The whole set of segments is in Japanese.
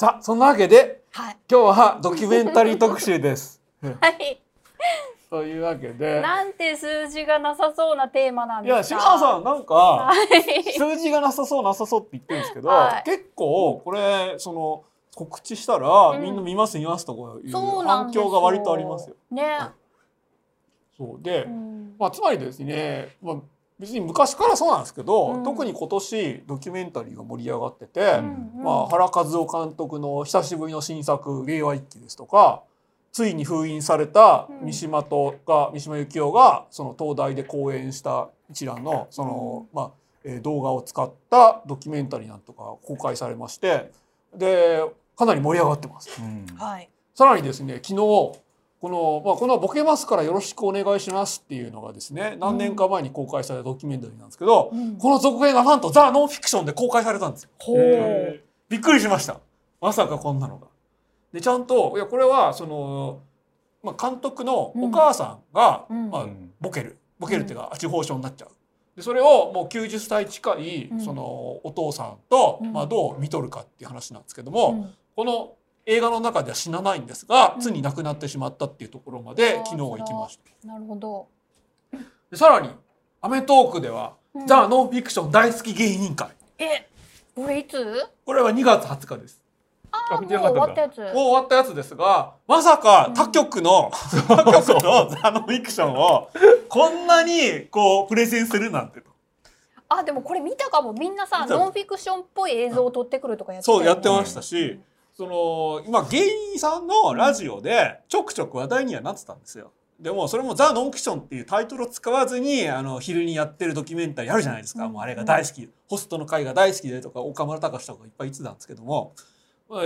さあそんなわけではい。今日はドキュメンタリー特集です。はい。というわけでなんて数字がなさそうなテーマなんいですか？や島田さんなんかはい。数字がなさそうなさそうって言ってるんですけど、はい結構これその告知したら、うんみんな見ます見ますとかいう。反響が割とありますよ。ね。そうで、うんまあ、つまりですね、まあ、別に昔からそうなんですけど、うん。特に今年ドキュメンタリーが盛り上がってて、うんうん。まあ、原和夫監督の久しぶりの新作「令和一揆」ですとかついに封印されたうん。三島とが三島由紀夫がその東大で講演した一覧のその、まあえー動画を使ったドキュメンタリーなんとか公開されましてでかなり盛り上がってます。はい。さらにですね昨日この、まあ、この「ボケますからよろしくお願いします」っていうのがですね何年か前に公開されたドキュメンタリーなんですけど、うん。この続編がなんとザ・ノンフィクションで公開されたんですよ。びっくりしました。まさかこんなのが。でちゃんといやこれはその、まあ、監督のお母さんが、うん。まあう、ん。ボケる。ボケるっていうか地方症になっちゃう。でそれをもう90歳近いうん。そのお父さんと、うん。まあ、どう見とるかっていう話なんですけども、うん。この映画の中では死なないんですが、うんついに亡くなってしまったっていうところまで昨日行きました。なるほど。でさらに『アメトーーク』では、うんザ・ノンフィクション大好き芸人会え、これいつ？これは2月20日です。あ、もう終わったやつ。もう終わったやつですがまさか他局の、他局のザ・ノンフィクションをこんなにこうプレゼンするなんてとあ、でもこれ見たかも。みんなさ、ノンフィクションっぽい映像を撮ってくるとかやってたよねそうやってましたし、その今芸人さんのラジオでちょくちょく話題にはなってたんですよ。でもそれも「ザ・ノンフィクション」っていうタイトルを使わずにあの昼にやってるドキュメンタリーあるじゃないですか、うん。もうあれが大好き、ホストの会が大好きでとか岡村隆史とかいっぱい言ってたんですけども。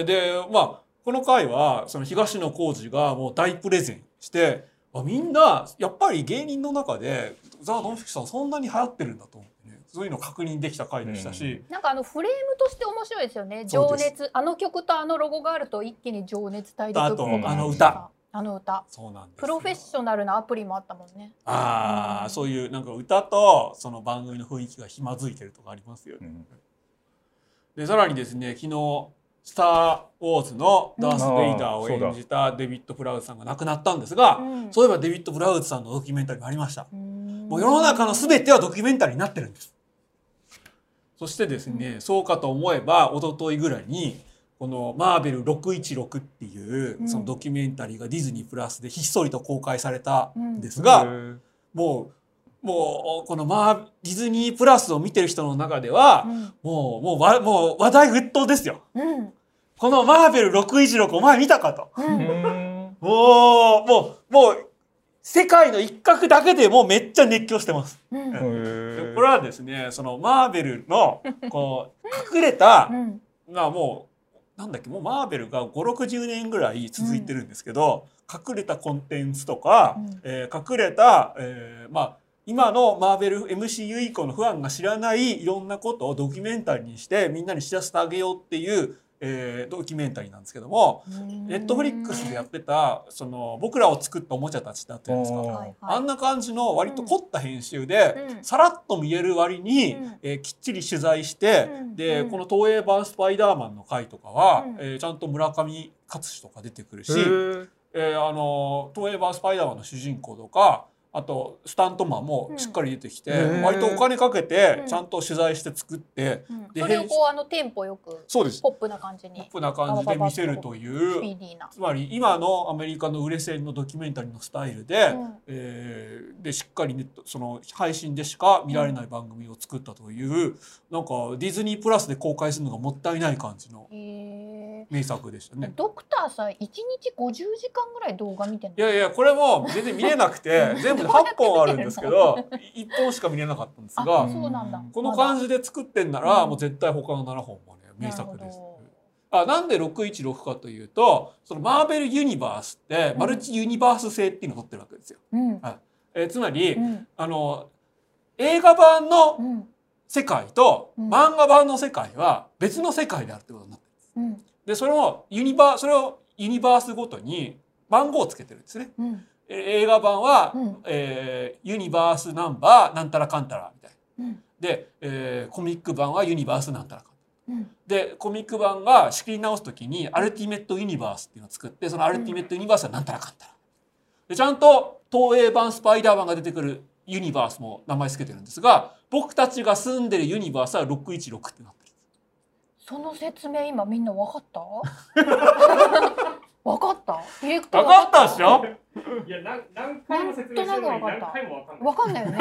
でまあこの回はその東野幸治がもう大プレゼンしてあみんなやっぱり芸人の中で「ザ・ノンフィクション」そんなに流行ってるんだと思そういうのを確認できた回でしたし。なんかあのフレームとして面白いですよね。情熱、あの曲とあのロゴがあると一気に情熱大陸っぽくなるあとあの歌。あの歌。そうなんですよプロフェッショナルなアプリもあったもんね。ああ、うんそういうなんか歌とその番組の雰囲気がひまずいてるとかありますよね。うんでさらにですね昨日「スター・ウォーズ」のダース・ベイダーを演じたデビッド・プラウズさんが亡くなったんですが、うんそういえばデビッド・プラウズさんのドキュメンタリーもありました。ももう世の中の全てはドキュメンタリーになってるんです。そしてですね、そうかと思えば一昨日ぐらいにこの「マーベル616」っていううん。そのドキュメンタリーがディズニープラスでひっそりと公開されたんですが、もうもうこのまあディズニープラスを見てる人の中では、もうもうわもう話題沸騰ですよ。このマーベル616お前見たかと。もうもうもう世界の一角だけでもうめっちゃ熱狂してます。うん。これはですねそのマーベルの こう隠れたうん。まあもうなんだっけもうマーベルが560年ぐらい続いてるんですけど、隠れたコンテンツとか、うん。えー隠れた、えーまあ今のマーベル MCU 以降のファンが知らないいろんなことをドキュメンタリーにしてみんなに知らせてあげようっていう、えードキュメンタリーなんですけどもネットフリックスでやってたその僕らを作ったおもちゃたちってあったじゃないですか。おーはいはい。あんな感じの割と凝った編集で、うん。さらっと見える割に、うん。えーきっちり取材して、うん。で、うん。この東映版スパイダーマンの回とかは、うん。えーちゃんと村上勝志とか出てくるし、えーあの東映版スパイダーマンの主人公とかあとスタントマンもしっかり出てきて、うん割とお金かけてうん。ちゃんと取材して作って、うん。でそれをこうあのテンポよくそうです。ポップな感じにポップな感じで見せるという。つまり今のアメリカの売れ線のドキュメンタリーのスタイルで、うん。えーでしっかりネットその配信でしか見られない番組を作ったという、なんかディズニープラスで公開するのがもったいない感じの。へ名作でしたーね。ドクターさん一日50時間ぐらい動画見ていやいやこれも全然見れなくて 全部で8本あるんですけど 1本しか見れなかったんですあがそうなんだ。この感じじで作ってんならうん。もう絶対他の7本もね名作です。あなんで616かというとそのマーベルユニバースってうん。マルチユニバース性っていうのを取ってるわけですよ。うん。えーつまり、うん。あの映画版のうん。世界とうん。漫画版の世界は別の世界であるってことになってるうん。でそれをユニバーそれをユニバースごとに番号をつけてるんですね。うんえ映画版は、うんえーユニバースナンバーなんたらかんたらみたいな。うんで、えーコミック版はユニバースなんたらかんたら。うんでコミック版が仕切り直す時にアルティメットユニバースっていうのを作ってそのアルティメットユニバースはなんたらかんたらでちゃんと東映版スパイダーマンが出てくるユニバースも名前付けてるんですが僕たちが住んでるユニバースは616ってなってるその説明今みんな分かった？分かった？ディレクター分かったでしょ？いや何何回も説明してるのに何回もわかんない。分かんないよね。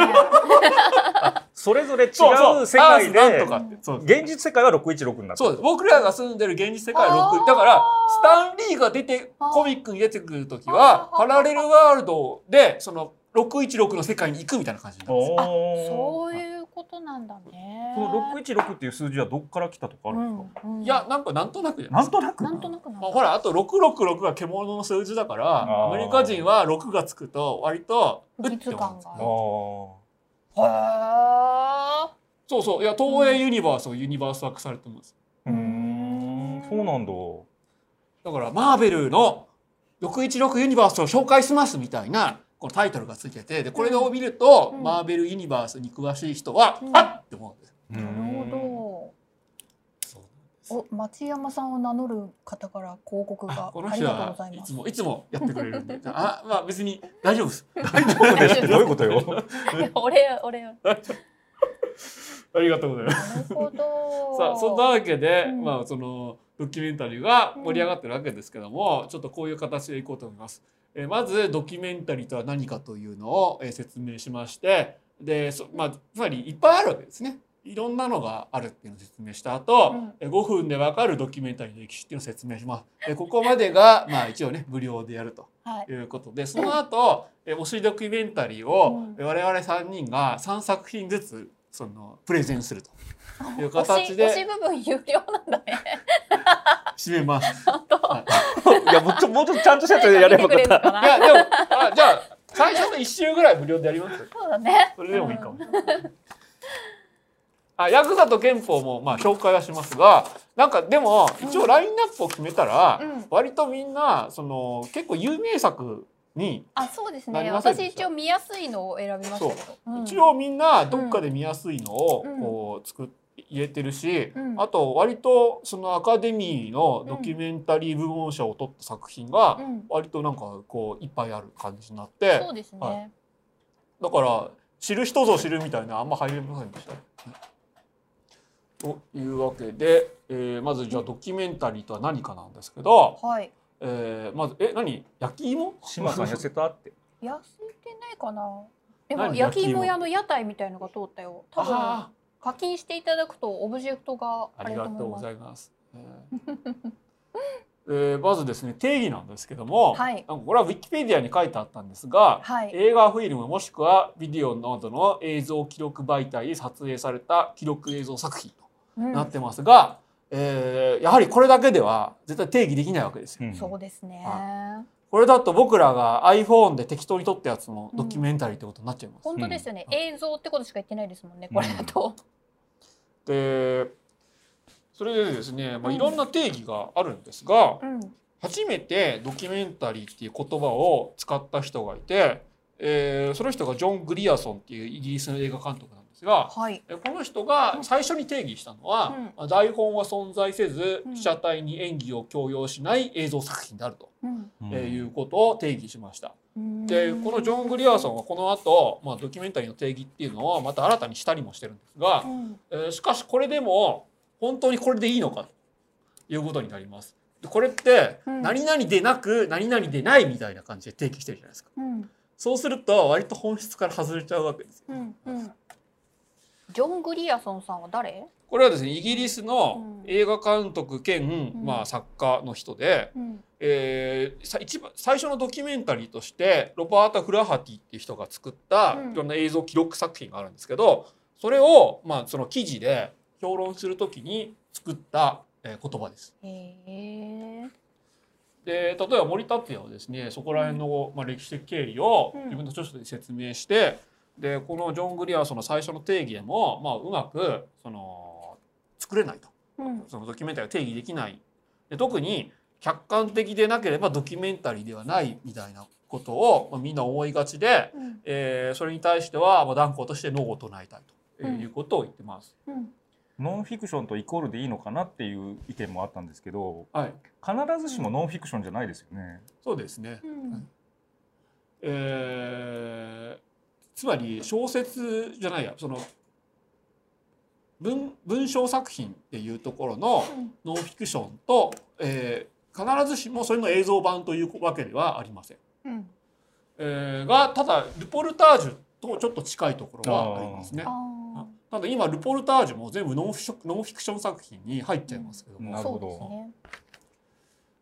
それぞれ違う世界でアースなんとか。ってそう。現実世界は616になってそうです。僕らが住んでる現実世界は6あー。だからスタンリーが出てコミックに出てくる時はパラレルワールドでその616の世界に行くみたいな感じになるんですよ。あおそういうことなんだね。この616っていう数字はどっから来たとかあるんですか、うんうん。いやなんかなんとなくじゃなんとなくなんとなくまあ、だほらあと666が獣の数字だからアメリカ人は6がつくと割とう不っ感が。あへえそうそう。いや東映ユニバースをユニバースワークされてます。ーうーんそうなんだ。だからマーベルの616ユニバースを紹介しますみたいなこのタイトルがついててでこれを見ると、うん。マーベルユニバースに詳しい人は、うん。あっって思うんですななるほど。お町山さんを名乗る方から広告がこのありがとう人はございます。いつもいつもやってくれるんで。あまあ別に大丈夫です。大丈夫です。ってどういうことよ。いや俺俺。な ありがとうございます。るほど。さあそんなわけで、うん。まあそのドキュメンタリーが盛り上がってるわけですけども、ちょっとこういう形でいこうと思います。えーまずドキュメンタリーとは何かというのを、えー説明しましてでそまあつまりいっぱいあるわけですね。いろんなのがあるっていうのを説明した後、うんえー5分でわかるドキュメンタリーの歴史っていうのを説明します。えーここまでがまあ一応ね無料でやるとはいいうことでその後、えー推しドキュメンタリーを、我々3人が3作品ずつそのプレゼンするという推形でし推し部分有料なんだね。締めます。本当。はい。いやもうちょ もうちょっとちゃんとしたやつでやればよかったいやでもあじゃあ最初の1週ぐらい無料でやります。そうだね。それでもいいかも、あヤクザと憲法もまあ紹介はしますがなんかでも一応ラインナップを決めたら、うん。割とみんなその結構有名作に、あそうですね。私一応見やすいのを選びましたけど。う。ん。一応みんなどっかで見やすいのをうん。こう作って入れてるし、うん。あと割とそのアカデミーのドキュメンタリー部門賞を取った作品がうん。割となんかこういっぱいある感じになって、そうですね、はだから知る人ぞ知るみたいなあんま入れませんでした。というわけで、えーまずじゃあドキュメンタリーとは何かなんですけど、はい。えーまずえ何？焼き芋？島さん痩せたって。痩せてないかな。でも何？焼き芋屋の屋台みたいのが通ったよ。多分あ課金していただくとオブジェクトがーありがとうございます。えーえーまずですね定義なんですけども、はい。これはウィキペディアに書いてあったんですが、はい。映画フィルムもしくはビデオなどの映像記録媒体で撮影された記録映像作品とうん。なってますが、えーやはりこれだけでは絶対定義できないわけですよ。うん。そうですねこれだと僕らが iPhone で適当に撮ったやつもドキュメンタリーってことになっちゃいます。本当ですよね、うん。映像ってことしか言ってないですもんねこれだと、でそれでですね、まあ、うん。いろんな定義があるんですが、うん。初めてドキュメンタリーっていう言葉を使った人がいて、えーその人がジョン・グリアソンっていうイギリスの映画監督なんですが、はい。えこの人が最初に定義したのは、うん。まあ台本は存在せずうん。被写体に演技を強要しない映像作品であると、うん。えーいうことを定義しました。うん。でこのジョン・グリアソンはこの後、まあドキュメンタリーの定義っていうのをまた新たにしたりもしてるんですが、うん。えーしかしこれでも本当にこれでいいのかということになります。でこれってうん。何々でなく何々でないみたいな感じで定義してるじゃないですか。うん。そうすると割と本質から外れちゃうわけですよ。うん。うんジョン・グリアソンさんは誰、これはですねイギリスのうん。映画監督兼、うん。まあ、作家の人で、うん。えーさ一番最初のドキュメンタリーとしてロバータ・フラハティっていう人が作ったうん。いろんな映像記録作品があるんですけどそれを、まあ、その記事で評論するときに作った、えー言葉です。で例えば森達也はですねそこら辺の、まあ、歴史的経緯をうん。自分の著書で説明して、でこのジョン・グリアーソンの最初の定義でも、まあ、うまくその作れないと。うん。そのドキュメンタリーを定義できない。で特に客観的でなければドキュメンタリーではないみたいなことを、まあ、みんな思いがちで、うん。えーそれに対しては、まあ、断固としてノーを唱えたいとうん。いうことを言ってます。うん。ノンフィクションとイコールでいいのかなっていう意見もあったんですけどはい、必ずしもノンフィクションじゃないですよね。そうですね。うん。えーつまり小説じゃないやその文文章作品っていうところのうん。ノンフィクションと、えー必ずしもそれの映像版というわけではありません。うん。えーがただルポルタージュとちょっと近いところはありますね。あただ今ルポルタージュも全部ノンフィクションノンフィクション作品に入っちゃいますけども、うなるほど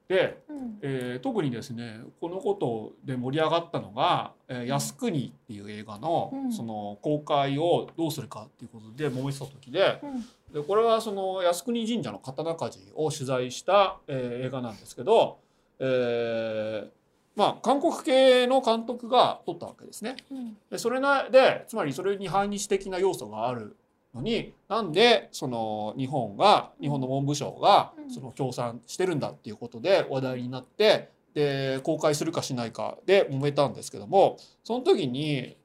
でうん。えー特にですねこのことで盛り上がったのが「えー靖国」っていう映画の,、うん。その公開をどうするかっていうことで揉めてた時でうん。でこれはその靖国神社の刀鍛冶を取材した、えー映画なんですけど、えーまあ韓国系の監督が撮ったわけですね。うん。でそれなでつまりそれに反日的な要素があるのになんでその日本が日本の文部省がうん。その協賛してるんだっていうことで話題になってで公開するかしないかで揉めたんですけどもその時に、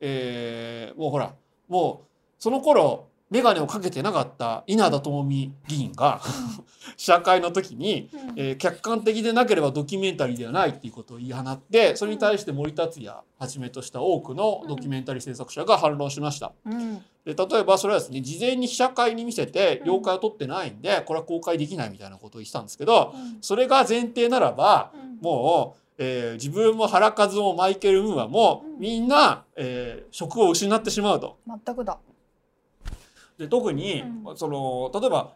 えーもうほらもうその頃眼鏡をかけてなかった稲田朋美議員が記者会の時にうん。えー客観的でなければドキュメンタリーではないっていうことを言い放ってそれに対して森達也はじめとした多くのドキュメンタリー制作者が反論しました。うん。で例えばそれはですね事前に記者会に見せてうん。了解を取ってないんでこれは公開できないみたいなことを言ってたんですけどうん。それが前提ならばうん。もう、えー自分も原和もマイケル・ムーアもうん。みんな、えー職を失ってしまうと。全くだ。で特に、うん。その例えば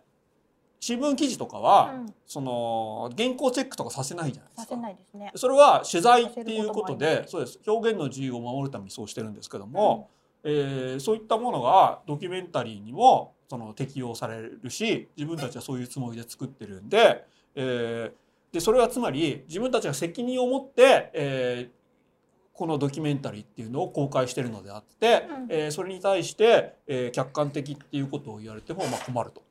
新聞記事とかは、うん。その原稿チェックとかさせないじゃないですか。させ。ないですね。それは取材っていうことでそうです。表現の自由を守るためにそうしてるんですけども、えーそういったものがドキュメンタリーにもその適用されるし自分たちはそういうつもりで作ってるんで,、えーでそれはつまり自分たちが責任を持って、えーこのドキュメンタリーっていうのを公開してるのであって、うん。えーそれに対して、えー客観的っていうことを言われてもまあ困ると、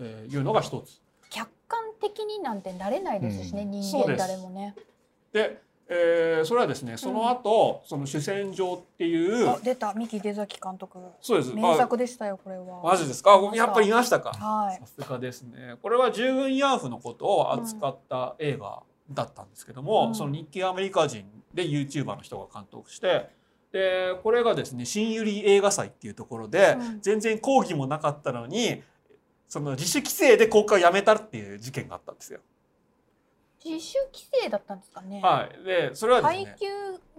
えーいうのが一つ。客観的になんてなれないですしね、うん。人間誰もね。で、えーそれはですねその後、その主戦場っていうあ出た。三木出崎監督。そうです。名作でしたよこれは。マジですか？やっぱり見ましたか？はい。さ。すがですね。これは従軍慰安婦のことを扱った映画だったんですけども、うん。その日系アメリカ人で YouTuber の人が監督してでこれがですね新百合映画祭っていうところで、うん。全然抗議もなかったのにその自主規制で公開をやめたっていう事件があったんですよ。自主規制だったんですかね？はい、でそれはです配ね給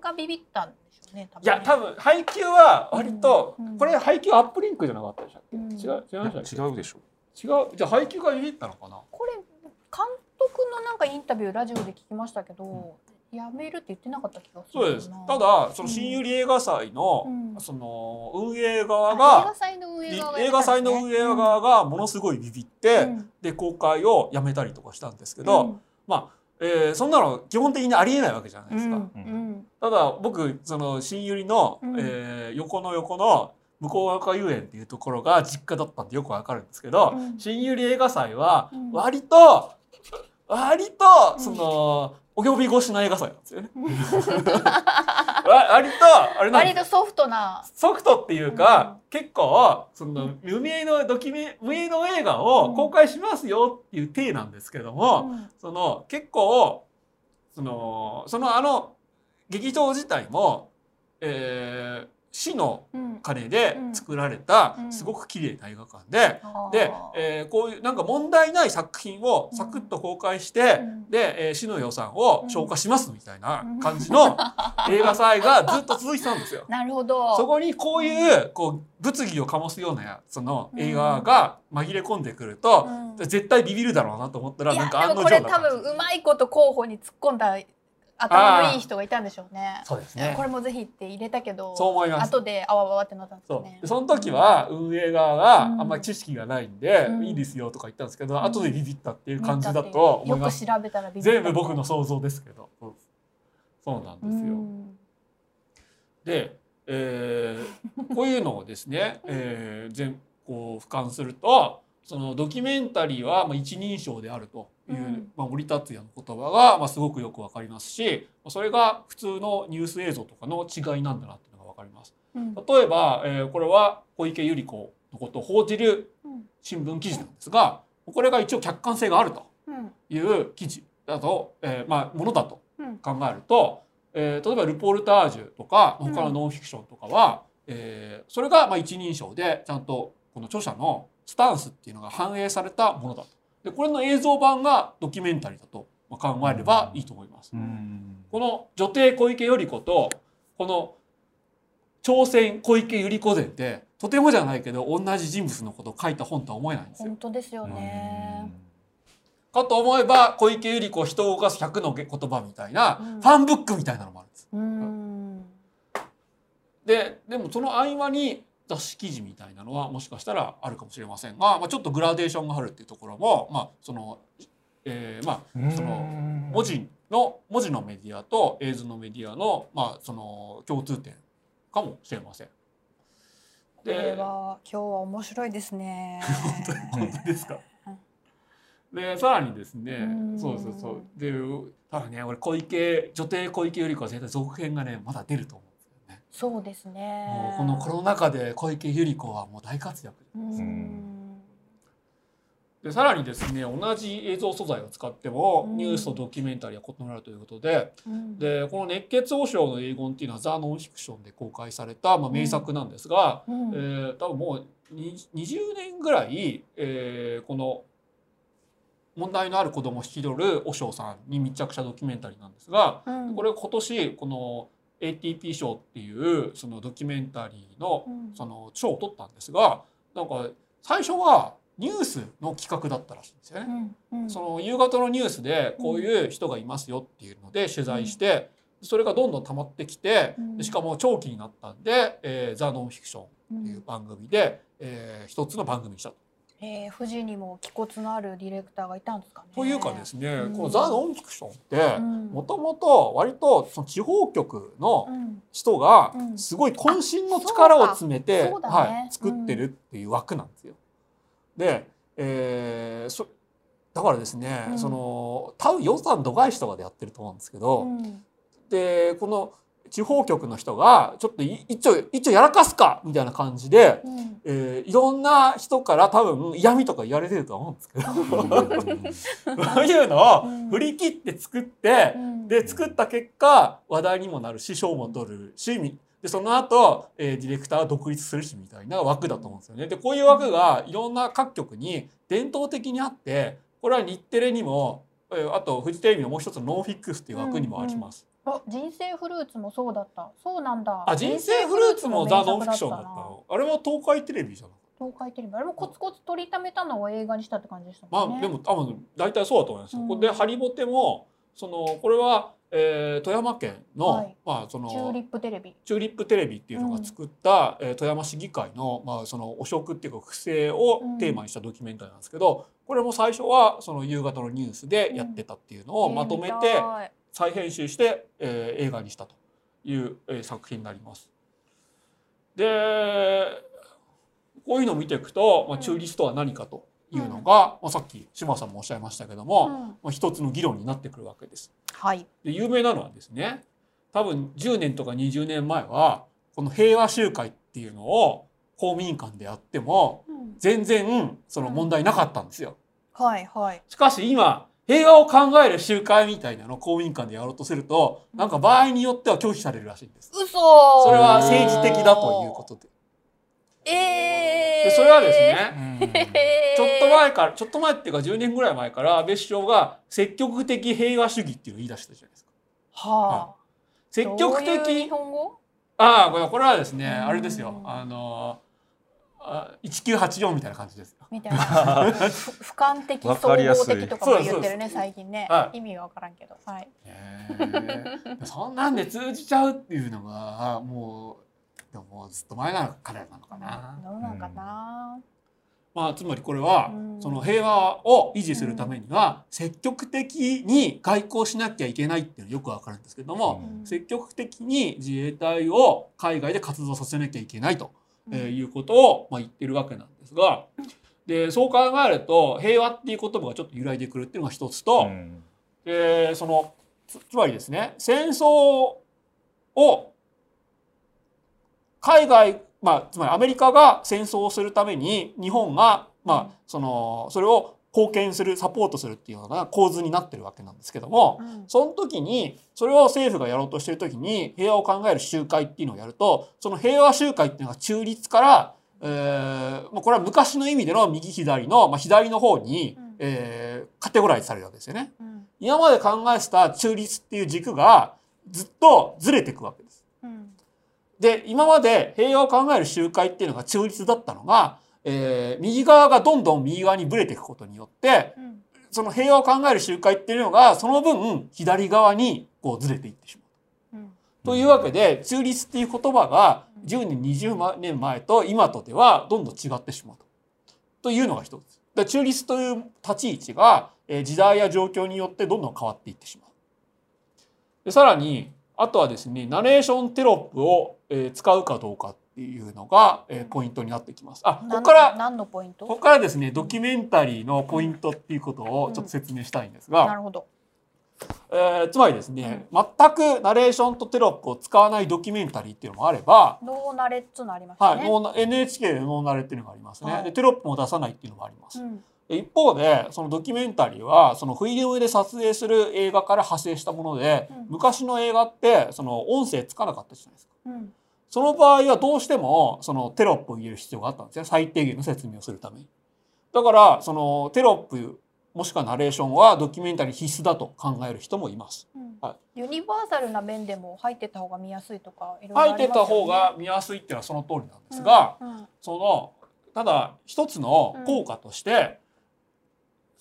がビビったんでしょうね。多分いや多分配給は割と、うん。うん。これ配給アップリンクじゃなかったでしたっけ、うん。違う違いましたっけ？違うでしょ。違う。じゃあ配給がビビったのかな？これ監督のなんかインタビューラジオで聞きましたけど、やめるって言ってなかった気がするそうです。なただその新百合映画祭の、うん。その運営側が映画祭の運営側がものすごいビビって、うん。で公開をやめたりとかしたんですけど、うん。まあ、えーそんなの基本的にありえないわけじゃないですか。うん。うん。ただ僕その新百合の、うん。えー横の横の向こう若遊園っていうところが実家だったんでよくわかるんですけど、うん。新百合映画祭はうん。割と、割とうん。その、お呼び越しの映画祭なんですよね。わ割とあれ割とソフトな。ソフトっていうか、結構その無名のドキュメ無名の映画を公開しますよっていう体なんですけども、うん。その結構そのそのあの劇場自体も、えー市のうん。金で作られたうん。すごく綺麗な映画館で、で、えーこういうなんか問題ない作品をサクッと公開して、うん。で、えー市の予算を消化しますみたいな感じの 映画祭がずっと続いてたんですよ。なるほど。そこにこういうこう物議を醸すようなその映画が紛れ込んでくると、うん。絶対ビビるだろうなと思ったらなんか案のでもこれ多分うまいこと候補に突っ込んだ頭のいい人がいたんでしょうね。そうですね。これもぜひって入れたけどそう思います。後であわわわってなったんですそう。よねでその時は運営側があうん。んまり知識がないんで、うん。いいですよとか言ったんですけど、ん。後でビビったっていう感じだと思いよくます調べたらビビった全部僕の想像ですけど。そうなんうですよ、ん。で、えーこういうのをですね、えー、全こう俯瞰するとそのドキュメンタリーはまあ一人称であるという、うん。まあ、森達也の言葉がまあすごくよくわかりますしそれが普通のニュース映像とかの違いなんだなっていうのがわかります。うん。例えば、えーこれは小池百合子のことを報じるうん新聞記事なんですがこれが一応客観性があるとうん。いう記事だと、えーまあ、ものだとうん。考えると、えー例えばルポルタージュとか他のノンフィクションとかは、えーそれがまあ一人称でちゃんとこの著者のスタンスっていうのが反映されたものだと。でこれの映像版がドキュメンタリーだとまあ考えればいいと思います。うんこの女帝小池百合子とこの朝鮮小池百合子伝ってとてもじゃないけど同じ人物のことを書いた本とは思えないんですよ本。当ですよね。かと思えば小池百合子人を動かす100の言葉みたいな、うんファンブックみたいなのもあるんです。うん。ででもその合間に雑誌記事みたいなのはもしかしたらあるかもしれませんが、まあ、ちょっとグラデーションがあるっていうところも、まあそのえーまあ、その文字の文字のメディアと映像のメディアの,、まあその共通点かもしれません。これでは今日は面白いですね。本当ですか？でさらにですねうんそうそうそうでただね俺小池女帝小池百合子は絶対続編がねまだ出ると思。そうですね。も。うこのコロナ禍で小池百合子はもう大活躍うん。でさらにですね同じ映像素材を使ってもうん。ニュースとドキュメンタリーは異なるということでうん。でこの「熱血王将の遺言」っていうのはザ・ノンフィクションで公開された、まあ、名作なんですが、うん。えー多分もうに20年ぐらい、えーこの問題のある子供を引き取る和尚さんに密着したドキュメンタリーなんですがうん。これ今年この ATP 賞っていうそのドキュメンタリーのうん。その賞を取ったんですがなんか最初はニュースの企画だったらしいんですよね。うんうん。その夕方のニュースでこういう人がいますよっていうので取材して、それがどんどん溜まってきて、しかも長期になったんで「えーザ・ノンフィクション」っていう番組で、えー一つの番組にしたと。えー、富士にも気骨のあるディレクターがいたんですかね。というかですね、うん。この「ザ・ノンフィクション」ってうん。もともと割とその地方局のうん。人がうん。すごい渾身の力を詰めて、そうだそうだね。はい、作ってるっていう枠なんですよ。で、えーそだからですね、うん。その多分予算度外視とかでやってると思うんですけど、うん。でこの地方局の人がちょっとい一丁一丁やらかすかみたいな感じで、うんえーいろんな人から多分嫌味とか言われてるとは思うんですけど そういうのをうん振り切って作って、うんで作った結果話題にもなるし賞も取るしみでその後、えーディレクターは独立するしみたいな枠だと思うんですよね。でこういう枠がいろんな各局に伝統的にあってこれは日テレにも、えーあとフジテレビのもう一つのノンフィックスっていう枠にもあります。あ人生フルーツもそうだった。そうなんだ。あ人生フルーツもザ・ノンフィクションだったのあれは東海テレビじゃな東海テレビあれもコツコツ取りためたのを映画にしたって感じでしたね。まあでも多分大体そうだと思いますよ。うんでハリボテもそのこれは、えー富山県の、はいまあそのチューリップテレビ。チューリップテレビっていうのが作った、えー富山市議会の,、まあその汚職っていうか不正をテーマにしたドキュメンタリーなんですけど、これも最初はその夕方のニュースでやってたっていうのをまとめてたい再編集して、えー映画にしたという、えー作品になります。でこういうのを見ていくと、まあ、うんチューリストは何かというのが、まあ、さっき島さんもおっしゃいましたけども、うんまあ、一つの議論になってくるわけです。はい。で有名なのはですね多分10年とか20年前はこの平和集会っていうのを公民館でやってもうん全然その問題なかったんですよ。はいはい。しかし今平和を考える集会みたいなのを公民館でやろうとするとなんか場合によっては拒否されるらしいんです。嘘。それは政治的だということで。ええでそれはです。ねちょっと前からちょっと前っていうか10年ぐらい前から安倍首相が積極的平和主義っていうのを言い出したじゃないですか。はあ。積極どういう日的本語？ああこれはですねうんあれですよあのあ1984みたいな感じですよ。みたいな。ふ俯瞰的総合的とかも言ってるね最近ねは。意味がわからんけど。はい。そんなんで通じちゃうっていうのがもうでももうずっと前なのからなのかな。どうなんかな。まあつまりこれはうんその平和を維持するためには積極的に外交しなきゃいけないっていうのはよくわかるんですけども、うん積極的に自衛隊を海外で活動させなきゃいけないと、えいうことを、まあ、言ってるわけなんですがでそう考えると平和っていう言葉がちょっと揺らいでくるっていうのが一つと、うん。でそのつつまりですね戦争を海外まあつまりアメリカが戦争をするために日本が、まあそのそれを貢献するサポートするっていうのが構図になってるわけなんですけども、うんその時にそれを政府がやろうとしてる時に平和を考える集会っていうのをやるとその平和集会っていうのが中立から、えーまあこれは昔の意味での右左の、まあ、左の方に、うんえーカテゴライズされるわけですよね。うん今まで考えてた中立っていう軸がずっとずれていくわけです。うんで今まで平和を考える集会っていうのが中立だったのが、えー右側がどんどん右側にぶれていくことによってうんその平和を考える集会っていうのがその分左側にこうずれていってしまう。うんというわけで中立っていう言葉が10年20年前と今とではどんどん違ってしまうと。というのが一つ。で中立という立ち位置がえー時代や状況によってどんどん変わっていってしまう。でさらにあとはですねナレーションテロップを、えー使うかどうかっていうのが、えーポイントになってきます。あここから何のポイント？ここからですねドキュメンタリーのポイントっていうことをちょっと説明したいんですが、なるほど。えーつまりですね、全くナレーションとテロップを使わないドキュメンタリーっていうのもあれば、ノーナレっつのありますはい、ね。ノーナ NHK でノーナレっていうのがありますね、はい。でテロップも出さないっていうのもあります、うん。で一方でそのドキュメンタリーはそのフィルムで撮影する映画から派生したもので、うん。昔の映画ってその音声つかなかったじゃないですか。うんその場合はどうしてもそのテロップを入れる必要があったんですね。最低限の説明をするために。だからそのテロップもしくはナレーションはドキュメンタリー必須だと考える人もいます。うん。はユニバーサルな面でも入ってた方が見やすいとかいろいろあ書いてりますよね。た方が見やすいっていうのはその通りなんですが、うん。うん。そのただ一つの効果として、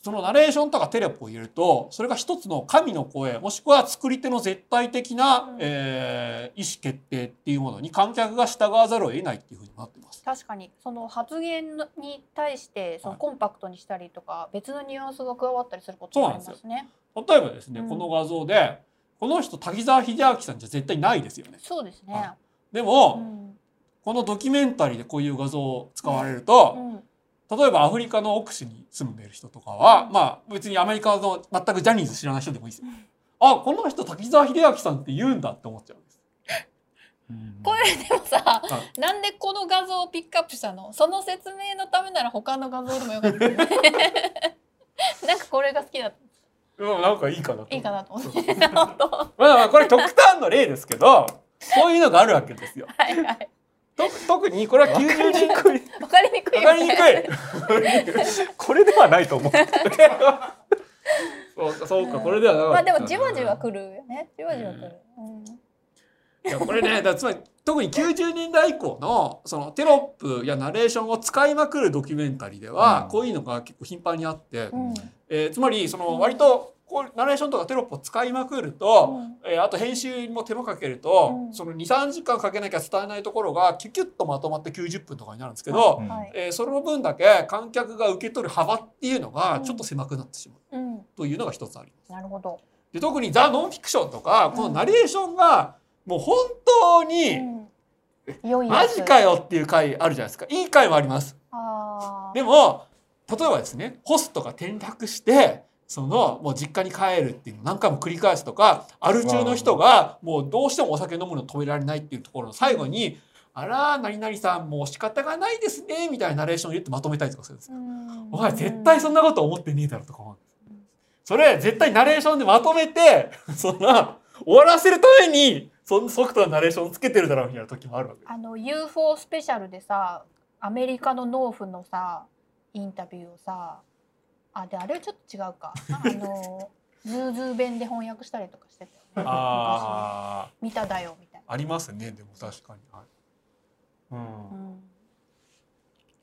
そのナレーションとかテロップを入れるとそれが一つの神の声もしくは作り手の絶対的な、うんえー意思決定っていうものに観客が従わざるを得ないっていうふうになってます。確かにその発言に対してそのはいコンパクトにしたりとか別のニュアンスが加わったりすることもありますね。例えばですね、うんこの画像でこの人滝沢秀明さんじゃ絶対ないですよね。そうですね。はでも、うんこのドキュメンタリーでこういう画像を使われると、うん例えばアフリカの奥地に住んでいる人とかは、うん。まあ別にアメリカの全くジャニーズ知らない人でもいいです。よ。うんあこの人滝沢秀明さんって言うんだって思っちゃうんです。これでもさ、はなんでこの画像をピックアップしたの？その説明のためなら他の画像でもよかった。なんかこれが好きだうん、なんかいいかなと。いいかなと。思ってまあまあこれ極端の例ですけど、そういうのがあるわけですよ。いはい。と特にこれは90年代。わかりにくいわかりにくい。これではないと思う。そうかそうかこれではなかったまあでもじわじわくるよねじわじわくる、うんいやこれねだつまり特に90年代以降のそのテロップやナレーションを使いまくるドキュメンタリーでは、うんこういうのが結構頻繁にあって、うんえーつまりその割とこうナレーションとかテロップを使いまくると、うん。えーあと編集にも手間かけると、うん。その23時間かけなきゃ伝えないところがキュキュッとまとまって90分とかになるんですけど、うん。はいえーその分だけ観客が受け取る幅っていうのがちょっと狭くなってしまううん、というのが一つあります。なるほど、で特にザ・ノンフィクションとかこのナレーションがもう本当に、マジかよっていう回あるじゃないですか。いい回もあります。でも、例えばですね、ホストが転落して、その、もう実家に帰るっていうのを何回も繰り返すとか、アル中の人がもうどうしてもお酒飲むの止められないっていうところの最後に、あら、何々さんもう仕方がないですね、みたいなナレーションを入れてまとめたりとかするんですよ。うんお前絶対そんなこと思ってねえだろとか思うんです。それ絶対ナレーションでまとめて、そんな、終わらせるために、そのソフトなナレーションをつけてるだろうみたいな時もあるわけ。あの UFO スペシャルでさアメリカの農夫のさインタビューをさあであれはちょっと違うか。あの ズーズー弁で翻訳したりとかしてたよね。昔あ見ただよみたいあ、ありますね、でも確かに。はい。うん。な、うん、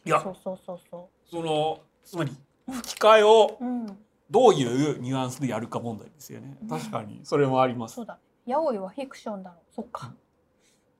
いや。そうそうそうそそのつまり吹き替えをどういうニュアンスでやるか問題ですよね。うん。確かにそれもあります。そうだ。八百はフィクションだろう。そっか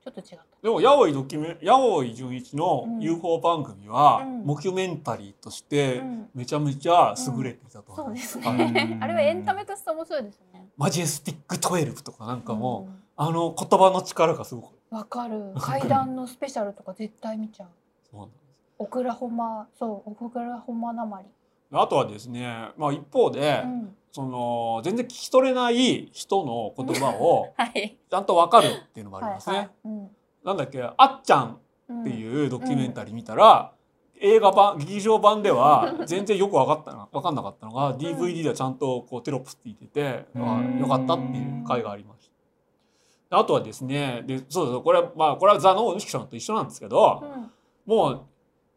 ちょっと違った。でも八百ドキュメ八百純一のうん。UFO 番組はうん。モキュメンタリーとしてうん。めちゃめちゃ優れていたと。思いまそうですね。あれはエンタメとして面白いですね。マジェスティック12とかなんかもうん。あの言葉の力がすごく。わかる。階段のスペシャルとか絶対見ちゃう。そうなんです。オクラホマそうオクラホマなまり。あとはですねまあ一方でうんその全然聞き取れない人の言葉を はい。ちゃんとわかるっていうのもありますね。うん。なんだっけあっちゃんうんっていうドキュメンタリー見たら、映画版劇場版では 全然よく分かったな分かんなかったのが DVD ではちゃんとこうテロップついてて、うよかったっていう回がありました。あとはですねでそうそうこれはまあこれはザ・ノンフィクションと一緒なんですけど、うん。もう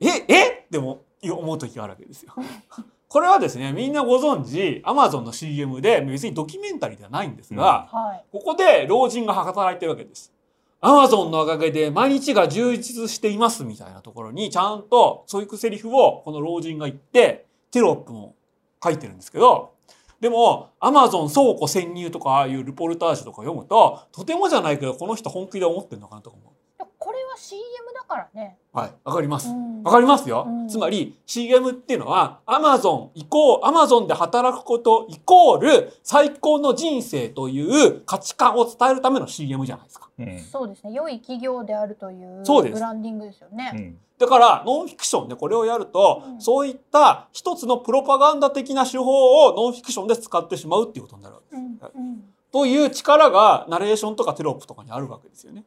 ええ？っても思う時があるわけですよ。これはですねみんなご存知アマゾンの CM で別にドキュメンタリーではないんですが、はいここで老人が働いてるわけです。アマゾンのおかげで毎日が充実していますみたいなところにちゃんとそういうセリフをこの老人が言ってテロップも書いてるんですけどでもアマゾン倉庫潜入とかああいうルポルタージュとか読むととてもじゃないけどこの人本気で思ってるのかなとか思う。は CM だからね。はい、わかります。うん。わかりますよ。うん。つまり CM っていうのは Amazon イコール Amazon で働くことイコール最高の人生という価値観を伝えるための CM じゃないですか。うん。そうですね。良い企業であるというブランディングですよね、うん。だからノンフィクションでこれをやると、うん。そういった一つのプロパガンダ的な手法をノンフィクションで使ってしまうっていうことになるわけです。うん。うん。という力がナレーションとかテロップとかにあるわけですよね。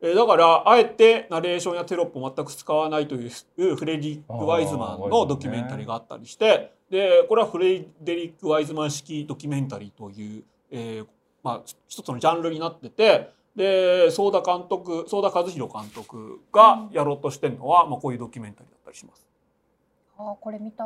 えーだからあえてナレーションやテロップを全く使わないというフレデリック・ワイズマンのドキュメンタリーがあったりしてでこれはフレデリック・ワイズマン式ドキュメンタリーという、えーまあ、一つのジャンルになっててで相田監督相田和弘監督がやろうとしてるのは、まあ、こういうドキュメンタリーだったりします。あーこれ見た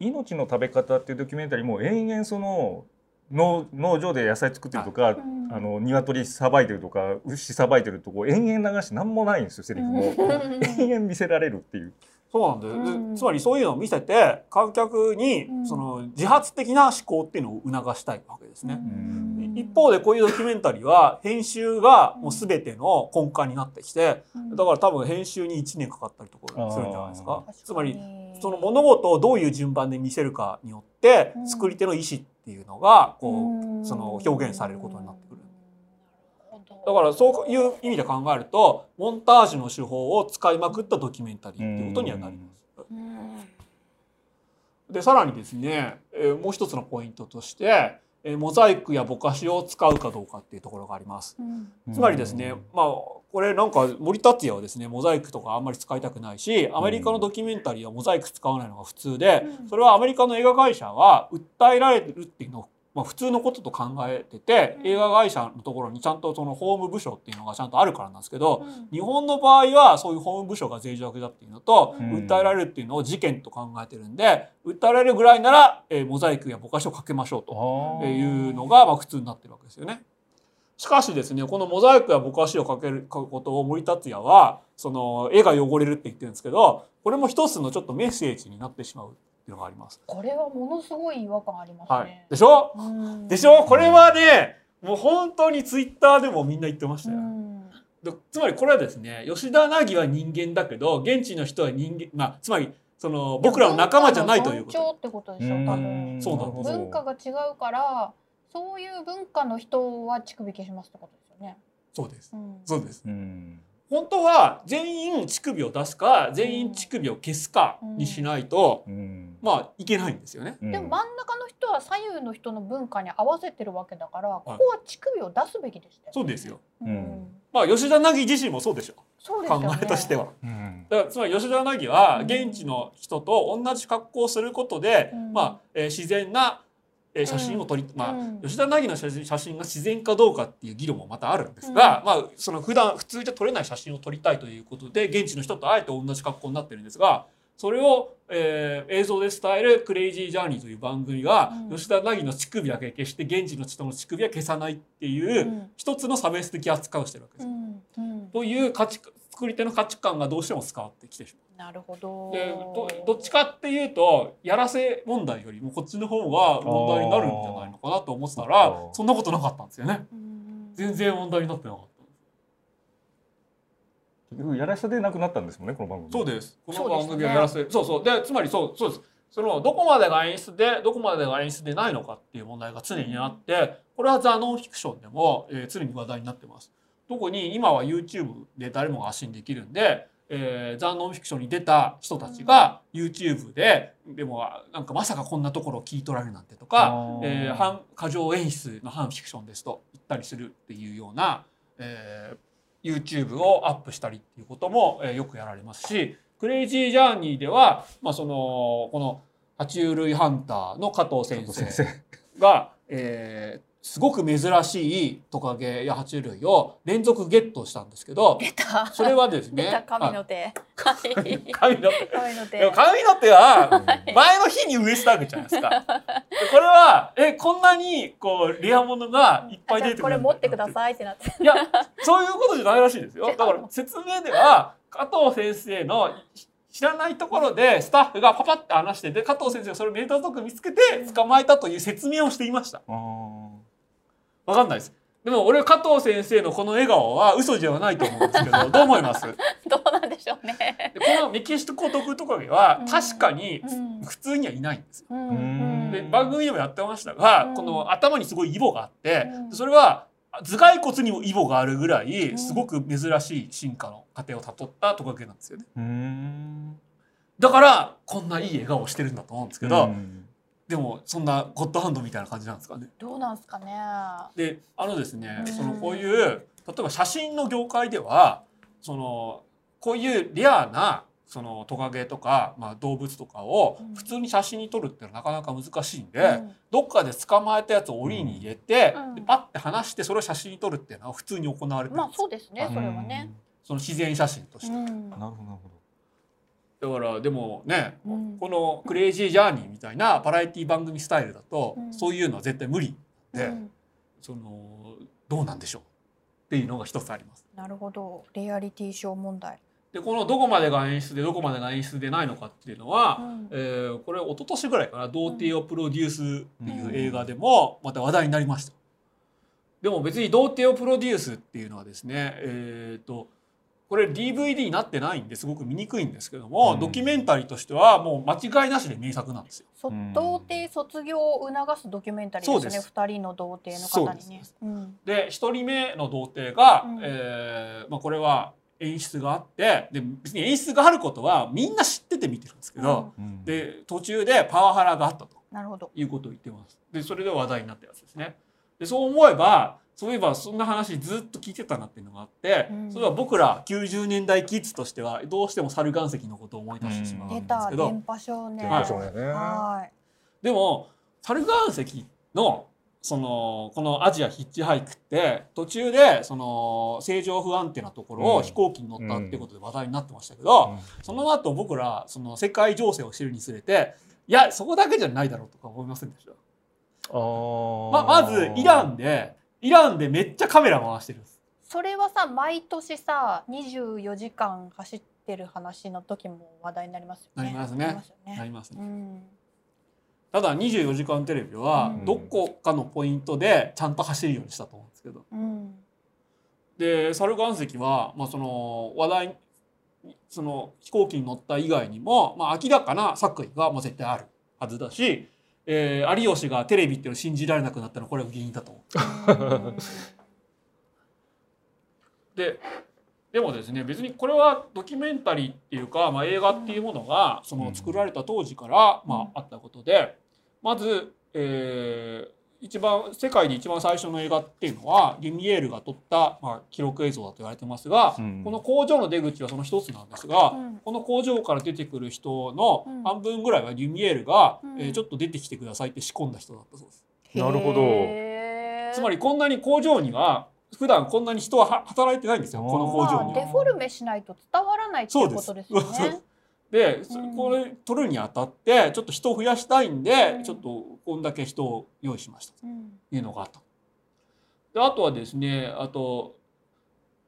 命の食べ方っていうドキュメンタリーも延々その農農場で野菜作ってるとか、うん。あの鶏さばいてるとか牛さばいてるとこ延々流して何もないんですよセリフも、うん。延々見せられるっていう。そうなんだよ、でうん。つまりそういうのを見せて観客にうん。その自発的な思考っていうのを促したいわけですね。うん一方でこういうドキュメンタリーは編集がもう全ての根幹になってきてうん。だから多分編集に1年かかったりとかするんじゃないですか？あつまりその物事をどういう順番で見せるかによってうん。作り手の意思っていうのがこうその表現されることになってくる。だからそういう意味で考えるとモンタージュの手法を使いまくったドキュメンタリーっていうことにはなります。うん。でさらにですね、えーもう一つのポイントとして、えーモザイクやぼかしを使うかどうかっていうところがあります。うん。つまりですね、まあこれなんか森達也はですねモザイクとかあんまり使いたくないしアメリカのドキュメンタリーはモザイク使わないのが普通でうん。それはアメリカの映画会社は訴えられるっていうのをまあ、普通のことと考えててうん。映画会社のところにちゃんとその法務部署っていうのがちゃんとあるからなんですけどうん。日本の場合はそういう法務部署が脆弱だっていうのと、うん。訴えられるっていうのを事件と考えてるんで訴えられるぐらいなら、えーモザイクやぼかしをかけましょうとあいうのがまあ普通になってるわけですよね。しかしですねこのモザイクやぼかしをかけるかことを森達也はその絵が汚れるって言ってるんですけどこれも一つのちょっとメッセージになってしまうっていうのがあります。これはものすごい違和感ありますはいね、。でしょ？うんでしょ？これはねもう本当にツイッターでもみんな言ってましたよ。つまりこれはですね吉田凪は人間だけど現地の人は人間まあつまりその僕らの仲間じゃないということ。文化の尊重ってことでしょ？多分そうなんです文化が違うからそういう文化の人は乳首消しますってことですよね、そうです。うんそうです。うん本当は全員乳首を出すか全員乳首を消すかにしないと、うん。まあいけないんですよね。うん。でも真ん中の人は左右の人の文化に合わせてるわけだからここは乳首を出すべきでしたよ、そうですよ。うん。まあ吉田凪自身もそうでしょ。う。ですよね。えとしては。うん。だからつまり吉田凪は現地の人と同じ格好をすることで、うん。まあ、えー自然な、えー写真を撮り、まあうん。吉田凪の写真写真が自然かどうかっていう議論もまたあるんですが、まあその普段普通じゃ撮れない写真を撮りたいということで現地の人とあえて同じ格好になってるんですがそれを、えー映像で伝える「クレイジージャーニー」という番組が、うん。吉田凪の乳首だけ消して現地の人の乳首は消さないっていう、うん。一つの差別的扱いをしてるわけです。うん。うん。という価値作り手の価値観がどうしても伝わってきてしまう。なるほど。でどどっちかっていうとやらせ問題よりもこっちの方が問題になるんじゃないのかなと思ってたあらー。そんなことなかったんですよね。うん。全然問題になってなかったやらせでなくなったんですもんねこの番組。そうです。この番組はやらせそう,、そう。でつまりそうそうです。そのどこまでが演出でどこまでが演出でないのかっていう問題が常にあってこれはザ・ノンフィクションでも、えー常に話題になってます特に今は YouTube で誰もが発信できるんで、えーザ・ノンフィクションに出た人たちが YouTube ででもなんかまさかこんなところを聞い取られるなんてとか、えー反過剰演出の反フィクションですと言ったりするっていうような、えー YouTube をアップしたりっていうことも、えーよくやられますしクレイジージャーニーでは、まあ、そのこの爬虫類ハンターの加藤先先生生。が、えーすごく珍しいトカゲや爬虫類を連続ゲットしたんですけど出た。それはです出ねた。神の手。はい。神の手。神の手。でも神の手は前の日に植えしたわけじゃないですか。でこれはえこんなにこうレアものがいっぱい出てくるこれ持ってくださいってなって。いやそういうことじゃないらしいですよ。だから説明では加藤先生の知らないところでスタッフがパパって話してで加藤先生がそれをメータートーク見つけて捕まえたという説明をしていました。あーわかんないです。でも俺加藤先生のこの笑顔は嘘ではないと思うんですけど どう思います？でどうなんでしょうね。このメキシコ特トカゲはうん。確かにうん。普通にはいないんです。よ。で番組でもやってましたが、うん。この頭にすごいイボがあって、うん。それは頭蓋骨にもイボがあるぐらういん。すごく珍しい進化の過程をたどったトカゲなんですよね。だからこんないい笑顔をしてるんだと思うんですけど、うんでもそんなゴッドハンドみたいな感じなんですかね。どうなんすかね。であのですね、うん。そのこういう例えば写真の業界ではそのこういうレアなそのトカゲとか、まあ、動物とかをうん。普通に写真に撮るっていうのはなかなか難しいんで、うん。どっかで捕まえたやつを檻に入れて、うん。でパッて離してそれを写真に撮るっていうのは普通に行われてるまあんですそうですねそれはね。その自然写真として。うん。なるほどなるほだからでもねうん。この「クレイジージャーニー」みたいなバラエティ番組スタイルだと、うん。そういうのは絶対無理で、うん。そのどうなんでしょうっていうのが一つあります。なるほど。レアリティショー問題。でこのどこまでが演出でどこまでが演出でないのかっていうのは、うん。えーこれ一昨年ぐらいかな「童貞をプロデュース」っていう映画でもまた話題になりました。でも別に童貞をプロデュースっていうのはですねえっ、とこれ DVD になってないんですごく見にくいんですけども、うん。ドキュメンタリーとしてはもう間違いなしで名作なんですよ。そうん。童貞卒業を促すドキュメンタリーですよね二人の童貞の方にね。です。うん。で一人目の童貞が、うん。えーまあ、これは演出があってで別に演出があることはみんな知ってて見てるんですけど、ど、うん。で途中でパワハラがあったとなるほど。いうことを言ってます。でそれで話題になったやつですね。でそう思えばそういえばそんな話ずっと聞いてたなっていうのがあって、うん。それは僕ら90年代キッズとしてはどうしても猿岩石のことを思い出してしまうん出ですけど、た電波少年。電波少年ね。はでも猿岩石のそのこのアジアヒッチハイクって途中でその正常不安定なところをうん。飛行機に乗ったっていうことで話題になってましたけど、うん。その後僕らその世界情勢を知るにつれていやそこだけじゃないだろうとか思いませんでした？あー。ままずイランでイランでめっちゃカメラ回してるんです。いそれはさ毎年さ24時間走ってる話の時も話題になりますよね。なりますね。なりますよね。うん。ただ24時間テレビはうん。どこかのポイントでちゃんと走るようにしたと思うんですけど。うん。で猿岩石は、まあ、その話題にその飛行機に乗った以外にも、まあ、明らかな作為がまあ絶対あるはずだし、えー有吉がテレビっていうのを信じられなくなったのはこれが原因だと。ででもですね別にこれはドキュメンタリーっていうか、まあ、映画っていうものがその作られた当時から、まあ、あったことでまず、えー一番世界で一番最初の映画っていうのはリュミエールが撮った、まあ、記録映像だと言われてますが、うん。この工場の出口はその一つなんですが、うん。この工場から出てくる人のうん。半分ぐらいはリュミエールが、うん。えーちょっと出てきてくださいって仕込んだ人だったそうです。なるほど。つまりこんなに工場には普段こんなに人はは働いてないんですよこの工場には。まあデフォルメしないと伝わらないっていうことですよそうでね。でそうんこれ取るにあたってちょっと人を増やしたいんで、うん。ちょっとこんだけ人を用意しましたうん。というのがあった。であとはですねあと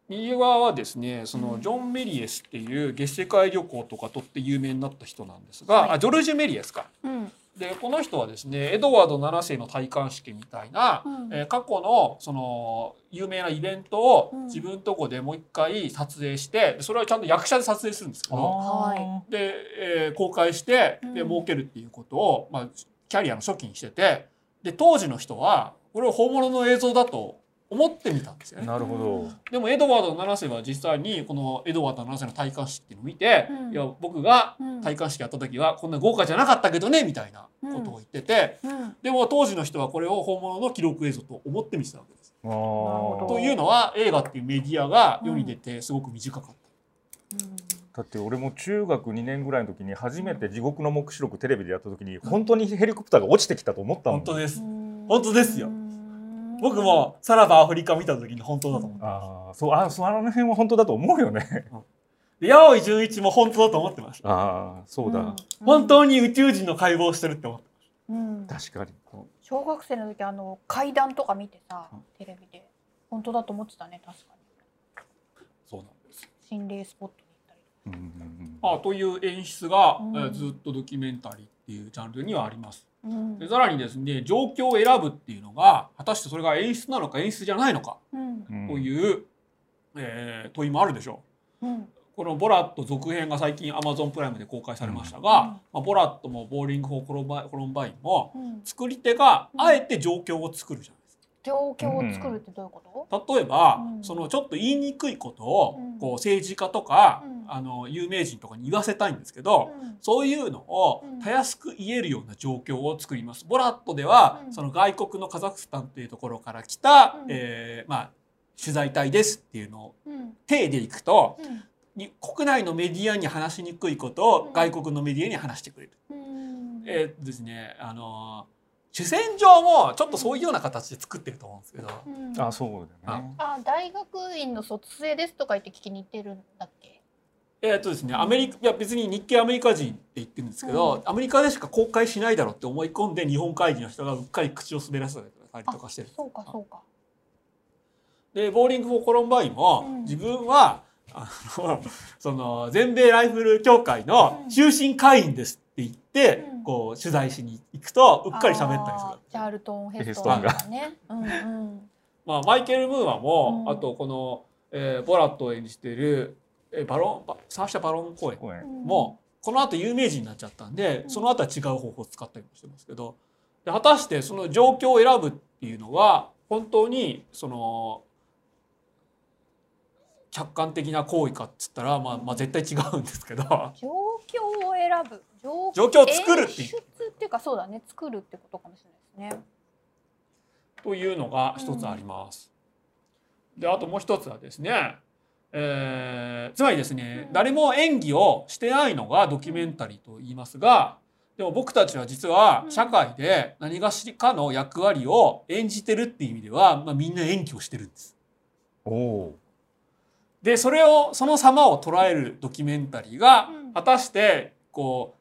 右側はですねそのジョン・メリエスっていう月世界旅行とかとって有名になった人なんですが、はい。あジョルジュ・メリエスか。うん。でこの人はですねエドワード7世の戴冠式みたいな、うん。えー過去のその有名なイベントをうん。自分のとこでもう一回撮影してでそれはちゃんと役者で撮影するんですけどはで、えー公開してでうん。儲けるっていうことを、まあ、キャリアの初期にしててで当時の人はこれを本物の映像だと思ってみたんですよね。なるほど。でもエドワード7世は実際にこのエドワード7世の戴冠式っていうのを見て、うんいや僕がうん戴冠式やった時はこんな豪華じゃなかったけどねみたいなことを言ってて、うんでも当時の人はこれを本物の記録映像と思って見てたわけです。あほどーというのは映画っていうメディアが世に出てすごく短かっただって俺も中学2年ぐらいの時に初めて「地獄の黙示録」テレビでやった時に本当にヘリコプターが落ちてきたと思ったもん。本当です。本本当ですよ。僕もさらばアフリカ見た時に本当だと思った。ああそうあそあの辺は本当だと思うよね。で八尾井純一も本当だと思ってました。ああそうだ、本当に宇宙人の解剖してるって思ってうん。確かに。小学生の時あの階段とか見てさうん。テレビで。本当だと思ってたね確かに。そうなんです。心霊スポットあ、という演出が、うずっとドキュメンタリーっていうジャンルにはあります。うん。でさらにですね状況を選ぶっていうのが果たしてそれが演出なのか演出じゃないのかという、えー問いもあるでしょう。うん。このボラット続編が最近 Amazon プライムで公開されましたが、うん。まあ、ボラットもボーリング・フォー・コロンバイ、コロンバインもうん。作り手があえて状況を作るじゃないですか。状況を作るってどういうこと？例えば、うん。そのちょっと言いにくいことを、うん。こう政治家とか、うんあの有名人とかに言わせたいんですけど、うん。そういうのをうん。たやすく言えるような状況を作ります。ボラットでは、うん。その外国のカザフスタンというところから来た、うん。えーまあ取材隊ですっていうのをうん。体でいくとうん。に国内のメディアに話しにくいことをうん。外国のメディアに話してくれる。うん。えーですねあのー主戦場もちょっとそういうような形で作ってると思うんですけど、うん。あそうだよね。あ大学院の卒制ですとか言って聞きに行ってるんだっけ？えーっとですねアメリカいや別に日系アメリカ人って言ってるんですけど、アメリカでしか公開しないだろうって思い込んで日本会議の人がうっかり口を滑らせたりとかしてる。そうかそうか。でボーリング・フォー・コロンバインも、うん。自分はあのその全米ライフル協会のうん。終身会員ですって言って、うん。こう取材しに行くとうっかり喋ったりする。チャールトン・ヘストンヘがね。うんうん。まあ、マイケル・ムーアも、うん。あとこの、えーボラットを演じている、えーバロンバサーシャ・バロン公演ごめんうんもこの後有名人になっちゃったんで、うん。その後は違う方法を使ったりもしてますけど。で果たしてその状況を選ぶっていうのは本当にその客観的な行為かっつったら、まあ、まあ絶対違うんですけど。状況を選ぶ。状状況を作るっていう。演出っていうかそうだね。作るってことかもしれないですね。というのが一つあります。であともう一つはですね、えーつまりですね、うん。誰も演技をしてないのがドキュメンタリーと言いますがでも僕たちは実はうん。社会で何がしかの役割を演じてるっていう意味では、まあ、みんな演技をしてるんです。おおでそれをその様を捉えるドキュメンタリーがうん。果たしてこ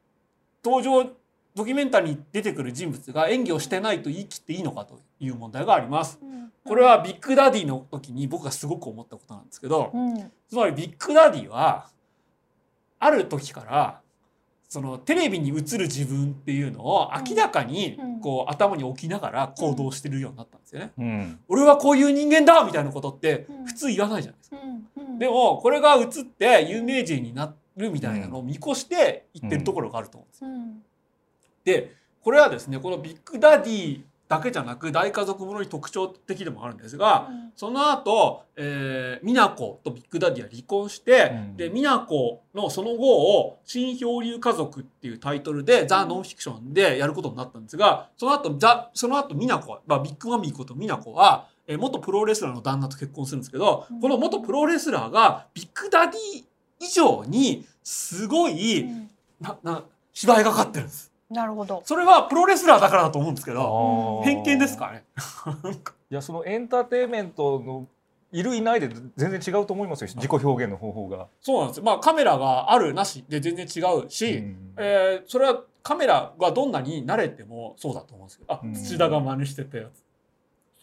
う登場ドキュメンタリーに出てくる人物が演技をしてないと言い切っていいのかという問題があります。うんこれはビッグダディの時に僕がすごく思ったことなんですけどうんつまりビッグダディはある時からそのテレビに映る自分っていうのを明らかにうんこう頭に置きながら行動してるようになったんですよね。うん俺はこういう人間だみたいなことってうん普通言わないじゃないですか。でもこれが映って有名人になるみたいなのを見越して言ってるところがあると思うんですよ。うんでこれはですねこのビッグダディだけじゃなく大家族ものに特徴的でもあるんですが、その後、えー、美奈子とビッグダディは離婚して、うん。で美奈子のその後を「新漂流家族」っていうタイトルで、ザ・ノンフィクションでやることになったんですがその後ザその後美奈子は、まあ、ビッグマミーこと美奈子は、えー元プロレスラーの旦那と結婚するんですけど、うん。この元プロレスラーがビッグダディ以上にすごい、うん。なな芝居がかってるんです。なるほどそれはプロレスラーだからだと思うんですけど偏見ですかね？いやそのエンターテインメントのいるいないで全然違うと思いますよ自己表現の方法が。そうなんですよ。まあカメラがあるなしで全然違うし、うんえーそれはカメラがどんなに慣れてもそうだと思うんですけど、あ、うん土田が真似してたやつ。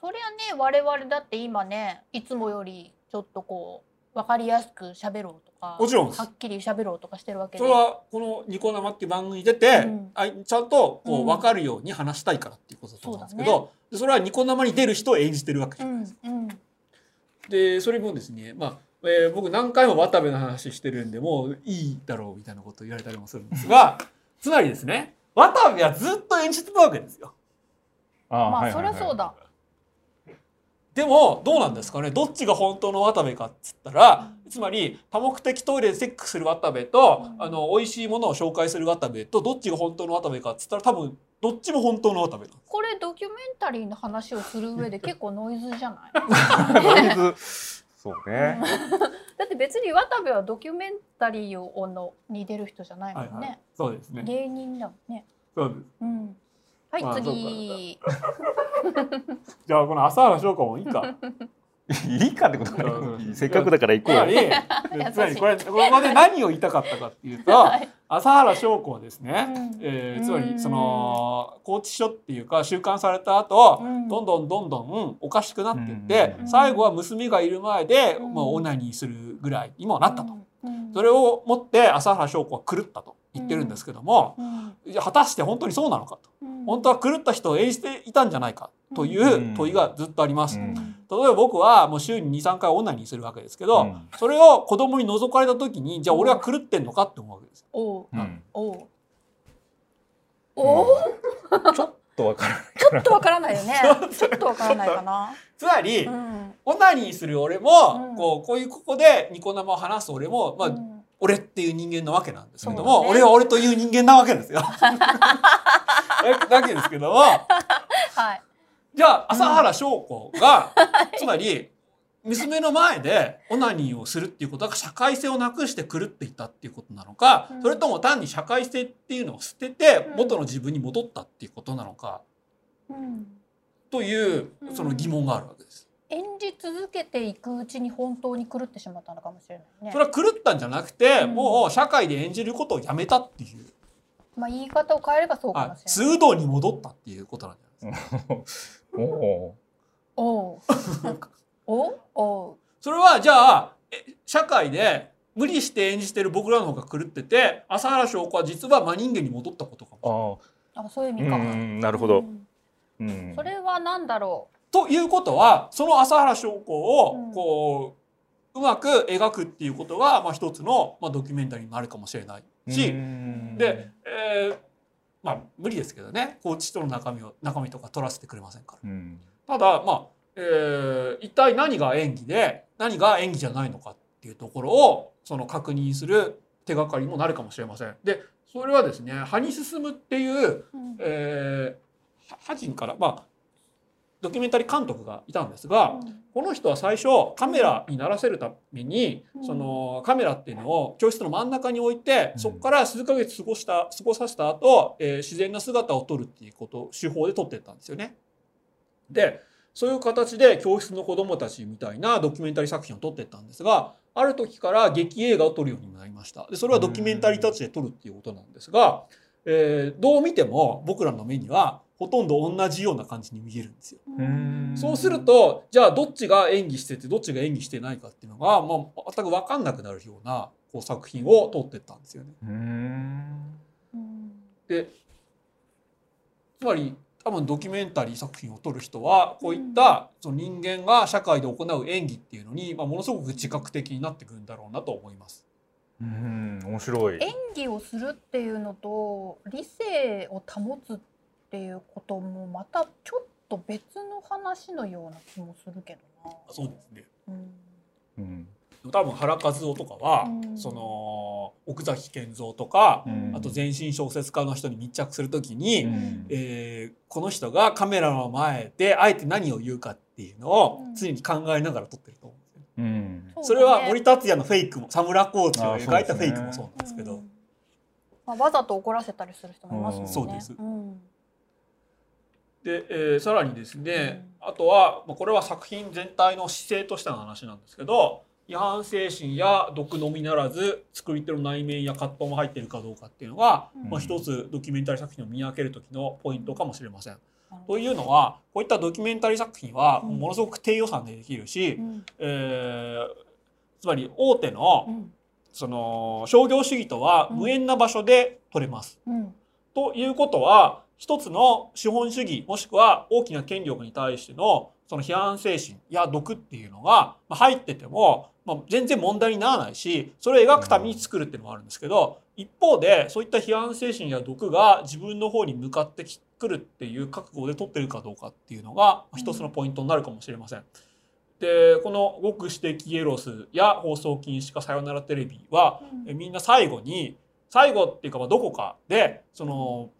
そりゃね我々だって今ねいつもよりちょっとこう分かりやすく喋ろうとかもちろんです。はっきり喋ろうとかしてるわけで。それはこのニコ生っていう番組に出て、うん。あちゃんとこううん。分かるように話したいからっていうことだと思うんですけど、でそれはニコ生に出る人を演じてるわけじゃうないですか。んうん。でそれもですね、まあえー僕何回も渡部の話してるんでもういいだろうみたいなことを言われたりもするんですが つまりですね渡部はずっと演じてたわけですよ。あーまあはいはいはいそりゃそうだ。でもどうなんですかね？どっちが本当の渡部かっつったらつまり多目的トイレでセックスする渡部と、うん。あの美味しいものを紹介する渡部とどっちが本当の渡部かっつったら多分どっちも本当の渡部。これドキュメンタリーの話をする上で 結構ノイズじゃない？ノイズ。そうね。だっだって別に渡部はドキュメンタリーをのに出る人じゃないもんね、はいはい、そうですね。芸人だもんね。そうです。うん。はい、まあ次。じゃあこの朝原翔子もいいかいいかってことうなん。いせっかくだから行こうよ。つまりつまりこれここで何を言いたかったかっていうと 朝原翔子はですね、うん。えーつまうん。りその拘置所っていうか収監された後、うん。どんどんどんどんおかしくなっていって、うん。最後は娘がいる前で、うん。もうオナニーするぐらいにもなったと、うん。それをもって朝原翔子は狂ったと言ってるんですけども、果たして本当にそうなのかと。うん。本当は狂った人を演じていたんじゃないかという問いがずっとあります。うん例えば僕はもう週に23回オナニーするわけですけど、うん。それを子供に覗かれた時にじゃあ俺は狂ってんのかって思うわけですよ。おう。うん。おう。おう？ちょっとわからない。ちょっとわからないよね。ちょっとわからないかな。つまり、うん。オナニーする俺も、うん。こうこういうここでニコ生を話す俺も、まあうん。俺っていう人間なわけなんですけども、ね。俺は俺という人間なわけですよ。だだけですけども。はいじゃあ朝原翔子が、つまり娘の前でオナニーをするっていうことが社会性をなくして狂っていったっていうことなのか、うん。それとも単に社会性っていうのを捨ててうん。元の自分に戻ったっていうことなのかうん。といううん。その疑問があるわけです。演じ続けていくうちに本当に狂ってしまったのかもしれないね。それは狂ったんじゃなくて、うん。もう社会で演じることをやめたっていう、まあ言い方を変えればそうかあもしれない。通道に戻ったっていうことなんじゃない？おおおう。おう。おう。それはじゃあえ社会で無理して演じてる僕らの方が狂ってて朝原翔子は実は真人間に戻ったことかもしれない。ああ。そういう意う味か、んなるほど。うん。うん。それは何だろということはその朝原翔子をうん。こう、うまく描くっていうことが、まあ、一つの、まあ、ドキュメンタリーになるかもしれないし、うん。で、えーまあ無理ですけどねコーチとの中身を中身とか取らせてくれませんから。うんただまあ、えー一体何が演技で何が演技じゃないのかっていうところをその確認する手がかりにもなるかもしれません。でそれはですね羽生進っていう、う、うんえーはハジンからまあドキュメンタリー監督がいたんですが、この人は最初カメラにならせるために、うん。そのカメラっていうのを教室の真ん中に置いて、うん。そこから数ヶ月過ごした過ごさせた後、えー自然な姿を撮るっていうこと手法で撮ってったんですよね。でそういう形で教室の子どもたちみたいなドキュメンタリー作品を撮ってったんですがある時から劇映画を撮るようになりました。でそれはドキュメンタリータッチで撮るっていうことなんですが、えーどう見ても僕らの目にはほとんど同じような感じに見えるんですよ。うんそうするとじゃあどっちが演技しててどっちが演技してないかっていうのが、まあ、全く分かんなくなるようなこう作品を撮ってったんですよね。でつまり多分ドキュメンタリー作品を撮る人はこういったその人間が社会で行う演技っていうのに、まあ、ものすごく自覚的になってくるんだろうなと思います。うん面白い演技をするっていうのと理性を保つっていうこともまたちょっと別の話のような気もするけどな。そうですね。うん。うん。多分原和夫とかは、うん。その奥崎健三とか、うん。あと全身小説家の人に密着するときに、うん。えーこの人がカメラの前であえて何を言うかっていうのをうん。常に考えながら撮ってると思うんですよ。うん。それは森達也のフェイクもサムラコーチを描いたフェイクもそうなんですけど、うん。まあ、わざと怒らせたりする人もいますもんね。そうです。んで、えーさらにですね、あとは、まあ、これは作品全体の姿勢としての話なんですけど違反精神や毒のみならず作り手の内面や葛藤も入っているかどうかっていうのが、うん。まあ、一つドキュメンタリー作品を見分ける時のポイントかもしれません。うん。というのはこういったドキュメンタリー作品はうん。ものすごく低予算でできるし、うん。えーつまり大手のうん。その商業主義とは無縁な場所で撮れます。うん。ということは一つの資本主義もしくは大きな権力に対してのその批判精神や毒っていうのがまあ入ってても、まあ、全然問題にならないしそれを描くために作るっていうのもあるんですけど一方でそういった批判精神や毒が自分の方に向かってくるっていう覚悟で撮ってるかどうかっていうのがまあ一つのポイントになるかもしれません。でこの「極指摘エロス」や「放送禁止かさよならテレビ」はえみんな最後に最後っていうかまあどこかでその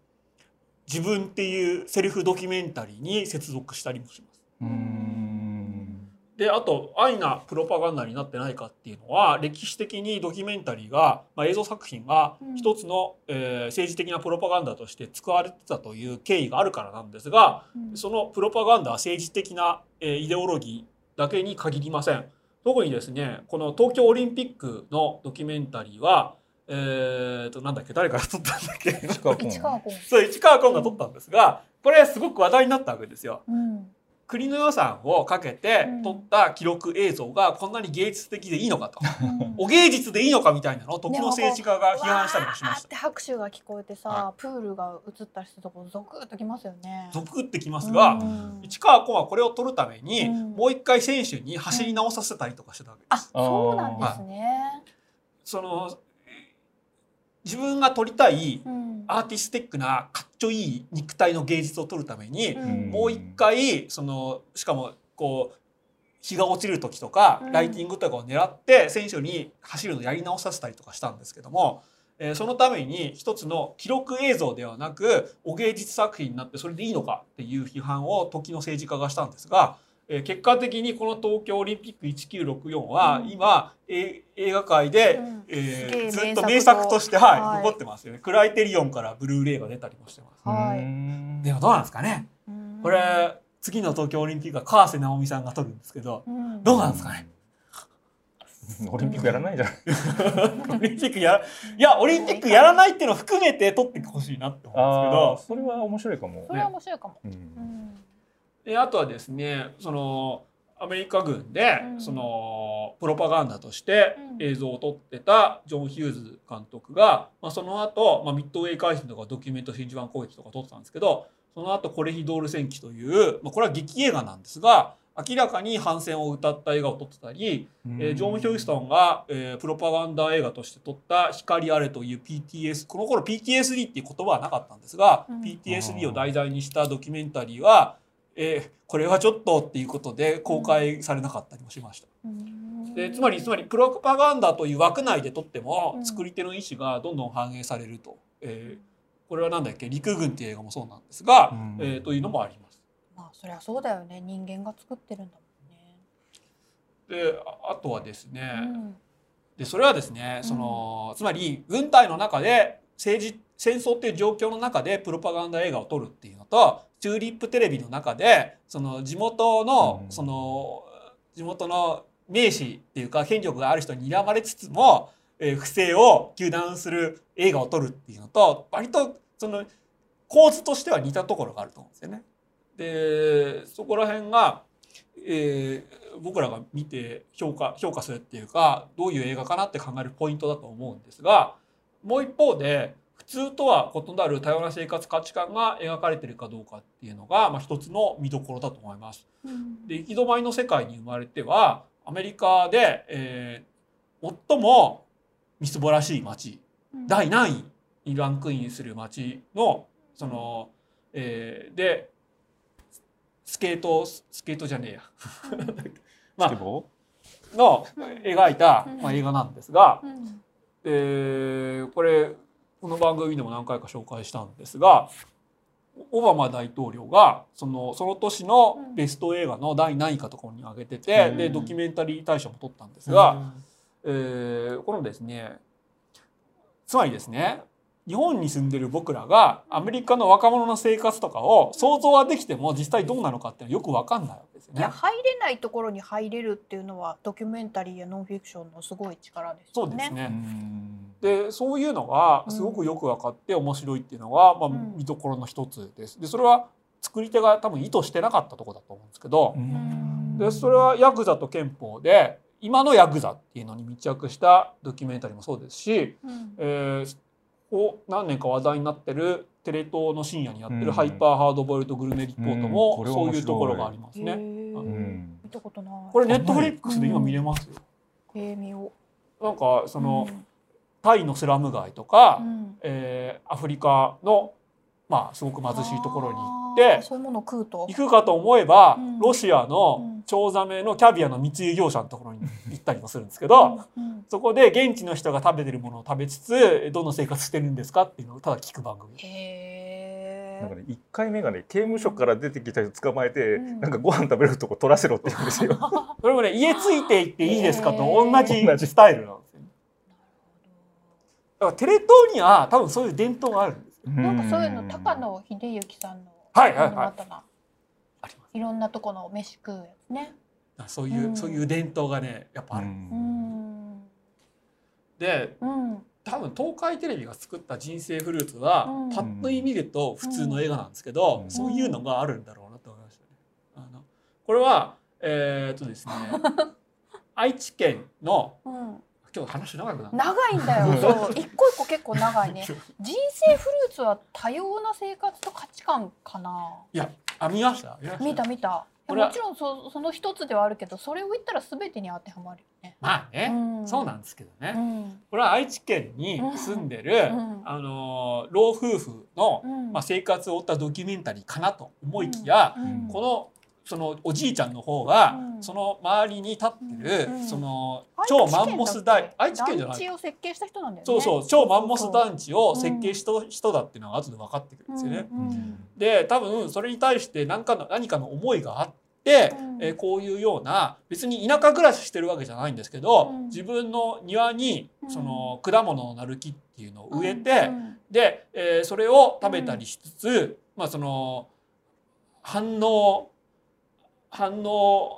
自分っていうセルフドキュメンタリーに接続したりもします。うんでであと安易なプロパガンダになってないかっていうのは歴史的にドキュメンタリーが、まあ、映像作品がうん一つの、えー政治的なプロパガンダとして使われてたという経緯があるからなんですがうんそのプロパガンダは政治的な、えーイデオロギーだけに限りません。特にですねこの東京オリンピックのドキュメンタリーはえー、となんだっけ？誰から撮ったんだっけ？市川。そう市川崑が撮ったんですがこれすごく話題になったわけですよ。うん。国の予算をかけてうん撮った記録映像がこんなに芸術的でいいのかと、うんお芸術でいいのかみたいなのを時の政治家が批判したりもしましわーったて。拍手が聞こえてさ、はプールが映ったりするとこゾクッときますよね。ゾクってきますが、うん市川崑はこれを撮るために、うんもう一回選手に走り直させたりとかしてたわけです。あ、そうなんですね。その自分が撮りたいうん。アーティスティックなかっちょいい肉体の芸術を撮るために、うんもう一回そのしかもこう日が落ちる時とか、うんライティングとかを狙って選手に走るのをやり直させたりとかしたんですけども、えーそのために一つの記録映像ではなくお芸術作品になってそれでいいのかっていう批判を時の政治家がしたんですが、えー結果的にこの東京オリンピック1964はうん。今、えー映画界で、うん。えーずっと名名作として、はいはい。残ってますよね。クライテリオンからブルーレイが出たりもしてます。はい。うん。でもどうなんですかね。うん。これ次の東京オリンピックは川瀬直美さんが取るんですけどうん。どうなんですかね。オリンピックやらないんじゃない オリンピックやいやオリンピックやらないっていうのを含めて取ってほしいなって思うんですけど。それは面白いかも。それは面白いかも。うん。うん。であとはですねそのアメリカ軍で、うん。そのプロパガンダとしてうん。映像を撮ってたジョン・ヒューズ監督が、まあ、その後、まあミッドウェー海戦とかドキュメント真珠湾攻撃とか撮ってたんですけどその後コレヒドール戦記という、まあ、これは劇映画なんですが明らかに反戦を歌った映画を撮ってたり、えージョン・ヒューストンが、えープロパガンダ映画として撮った「光あれ」という PTS この頃 PTSD っていう言葉はなかったんですが、うん。PTSD を題材にしたドキュメンタリーは、えーこれはちょっとっていうことで公開されなかったりもしました。うんでつまりつまりプロパガンダという枠内で撮っても、うん作り手の意思がどんどん反映されると、えーこれはなんだっけ？陸軍っていう映画もそうなんですが、うんえーというのもあります。まあそりゃそうだよね。人間が作ってるんだでああとはですね、もんね。でそれはですねその、つまり軍隊の中で政治戦争っていう状況の中でプロパガンダ映画を撮るっていうのとチューリップテレビの中でその地元の、うんその地元の名士っていうか権力がある人に睨まれつつも、えー不正を糾弾する映画を撮るっていうのと割とその構図としては似たところがあると思うんですよね。でそこら辺が、えー僕らが見て評価評価するっていうかどういう映画かなって考えるポイントだと思うんですがもう一方で普通とは異なる多様な生活価値観が描かれてるかどうかっていうのが、まあ、一つの見どころだと思います。うん。で行き止まりの世界に生まれてはアメリカで、えー最もみすぼらしい街うん。第何位にランクインする街のその、えーでスケートスケートじゃねえや。まあスケボの描いた、うん。まあ、映画なんですが、うんえーこれこの番組でも何回か紹介したんですがオバマ大統領がそのその年のベスト映画の第何位かところに挙げてて、うん。でドキュメンタリー大賞も取ったんですーが、えーこのですねつまりですね日本に住んでる僕らがアメリカの若者の生活とかを想像はできても実際どうなのかっていうのはよく分かんないわけですよね。いや入れないところに入れるっていうのはドキュメンタリーやノンフィクションのすごい力ですよね。そうですね、うん。でそういうのがすごくよく分かって面白いっていうのが、まあうん。見どころの一つです。でそれは作り手が多分意図してなかったところだと思うんですけど、ん。でそれはヤクザと憲法で今のヤクザっていうのに密着したドキュメンタリーもそうですし、うん。えーこう何年か話題になってるテレ東の深夜にやってうん。るハイパーハードボイルドグルメリポートうん。もそういうところがありますへね。見たことない。これネットフリックスで今見れますよ。えー見よなんかその、うん。タイのスラム街とか、うん。えーアフリカのまあすごく貧しいところに行ってそういうものを食うと。行くかと思えば、うん。ロシアうのん。チョウザメのキャビアの密輸業者のところに行ったりもするんですけど、うんそこで現地の人が食べてるものを食べつつどんな生活してるんですかっていうのをただ聞く番組。へなんかね1回目がね刑務所から出てきた人捕まえて、うん。なんかご飯食べるとこ取らせろって言うんですよ。それもね家ついていっていいですかと同同じじ。スタイルなんですよ。だからテレ東には多分そういう伝統があるんですよ。なんかそういうの高野秀幸さんのはいはいはいありますいろんなとこの飯食うやつね。そういう、うんそういう伝統がねやっぱある。うーん。でうん。多分東海テレビが作った「人生フルーツは」うんパッと見見ると普通の映画なんですけど、うんそういうのがあるんだろうなと思いましたね。あのこれはえーっとですね 愛知県のうん。今日話長くなる長いんだよ。そう。一個一個結構長いね。人生フルーツは多様な生活と価値観かな。いやあ見ました？見た？見たもちろんそその一つではあるけど、それを言ったらすべてに当てはまるよね。まあね、うんそうなんですけどね、うん。これは愛知県に住んでる、うんあの老夫婦の、うんまあ、生活を追ったドキュメンタリーかなと思いきや、うんこのそのおじいちゃんの方が、うん。その周りに立ってる、うんその超マンモス大愛知県じゃない？団地を設計した人なんだよね。そうそう超マンモス地団地を設計した人だっていうのが後で分かってくるんですよね。うんうん。で多分それに対して何かの何かの思いがあって、うん。えーこういうような別に田舎暮らししてるわけじゃないんですけど、うん。自分の庭にうん。その果物のなる木っていうのを植えて、うん。で、えーそれを食べたりしつつ、まあその反応反応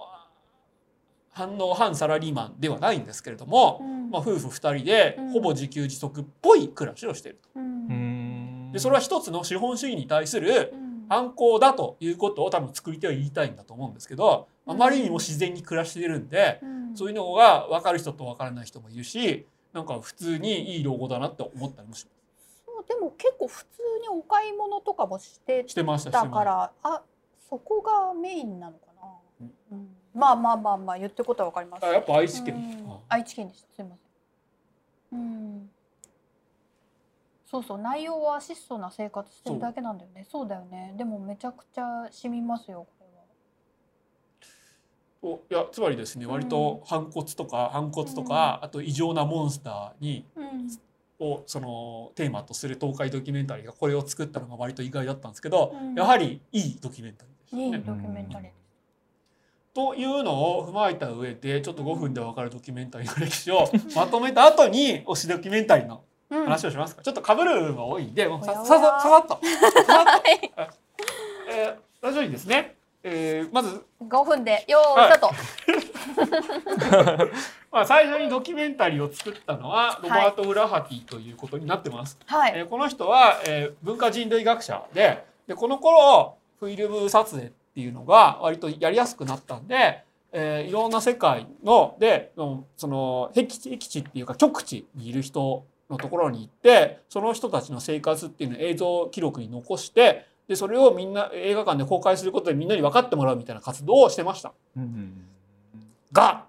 反応反サラリーマンではないんですけれども、うん。まあ、夫婦2人でうん。ほぼ自給自足っぽい暮らしをしていると。うん。でそれは一つの資本主義に対するうん。反抗だということを多分作り手は言いたいんだと思うんですけどあまりにも自然に暮らしているんでうん。そういうのが分かる人と分からない人もいるしなんか普通にいい老後だなって思ったりもしそうでも結構普通にお買い物とかもしてしてましたしてたました。からあそこがメインなのうん。うんまあまあまあまあ言ってることはわかります。あやっぱ愛知県、愛知県でした。すいません。うん。そうそう。内容は質素な生活してるだけなんだよね。そうだよね。でもめちゃくちゃ染みますよこれは。おいやつまりですね割と反骨とか反骨とか、あと異常なモンスターにうん。をそのテーマとする東海ドキュメンタリーがこれを作ったのが割と意外だったんですけど、うん。やはりいいドキュメンタリーでしたね。いいドキュメンタリーというのを踏まえた上でちょっと5分で分かるドキュメンタリーの歴史をまとめた後に推しドキュメンタリーのうん。話をしますか、ちょっと被る部分が多いんでもうさささささっと。ささっと、えー、ラジオにですね、えーまず5分でよーはいいスタート。まあ、最初にドキュメンタリーを作ったのはロバート・ウラハティということになってます。はい。えーこの人は、えー文化人類学者ででこの頃フィルム撮影っていうのが割とやりやすくなったんで、えーいろんな世界のでのその僻地僻地っていうか極地にいる人のところに行ってその人たちの生活っていうのを映像記録に残してでそれをみんな映画館で公開することでみんなに分かってもらうみたいな活動をしてました。が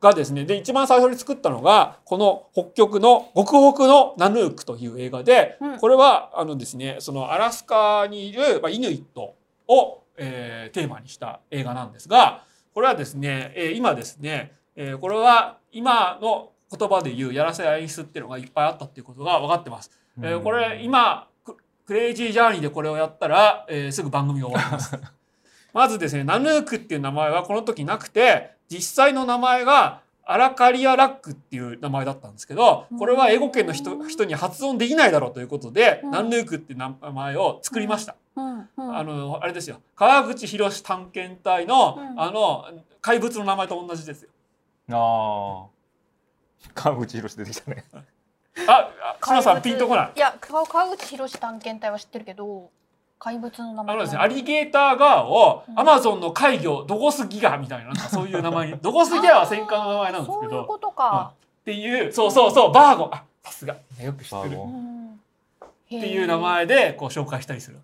がですねで一番最初に作ったのがこの北極の極北のナヌークという映画で、うんこれはあのですねそのアラスカにいる、まあ、イヌイットを、えーテーマにした映画なんですがこれはですね、えー今ですね、えーこれは今の言葉で言うやらせや演出っていうのがいっぱいあったっていうことが分かってます。えーこれ今ククレイジージャーニーでこれをやったら、えーすぐ番組が終わります。まずですねナヌークっていう名前はこの時なくて実際の名前がアラカリアラックっていう名前だったんですけどこれは英語圏の人人に発音できないだろうということで、うんナヌークっていう名前を作りました。うんうん。あのあれですよ。川口博探検隊の、うん。あの怪物の名前と同じですよ。ああ川口博出てきたね。あ、あ島さんピンとこない。いや川川口博探検隊は知ってるけど怪物の名前あのですね、アリゲーターガーをうん。アマゾンの怪魚ドゴスギガみたいななんかそういう名前。に ドゴスギガは戦艦の名前なんですけど。そういうことか、っていうそうそうそうバーゴ。あさすが。よく知ってる。っていう名前でこう紹介したりする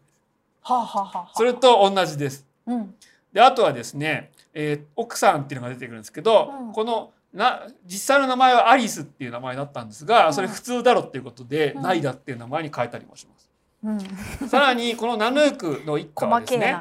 それと同じです。うん。であとはですね、えー奥さんっていうのが出てくるんですけど、うん。このな実際の名前はアリスっていう名前だったんですが、うん。それ普通だろっていうことで、うん。ナイダっていう名前に変えたりもします。うん、さらにこのナヌークの一家は細ですね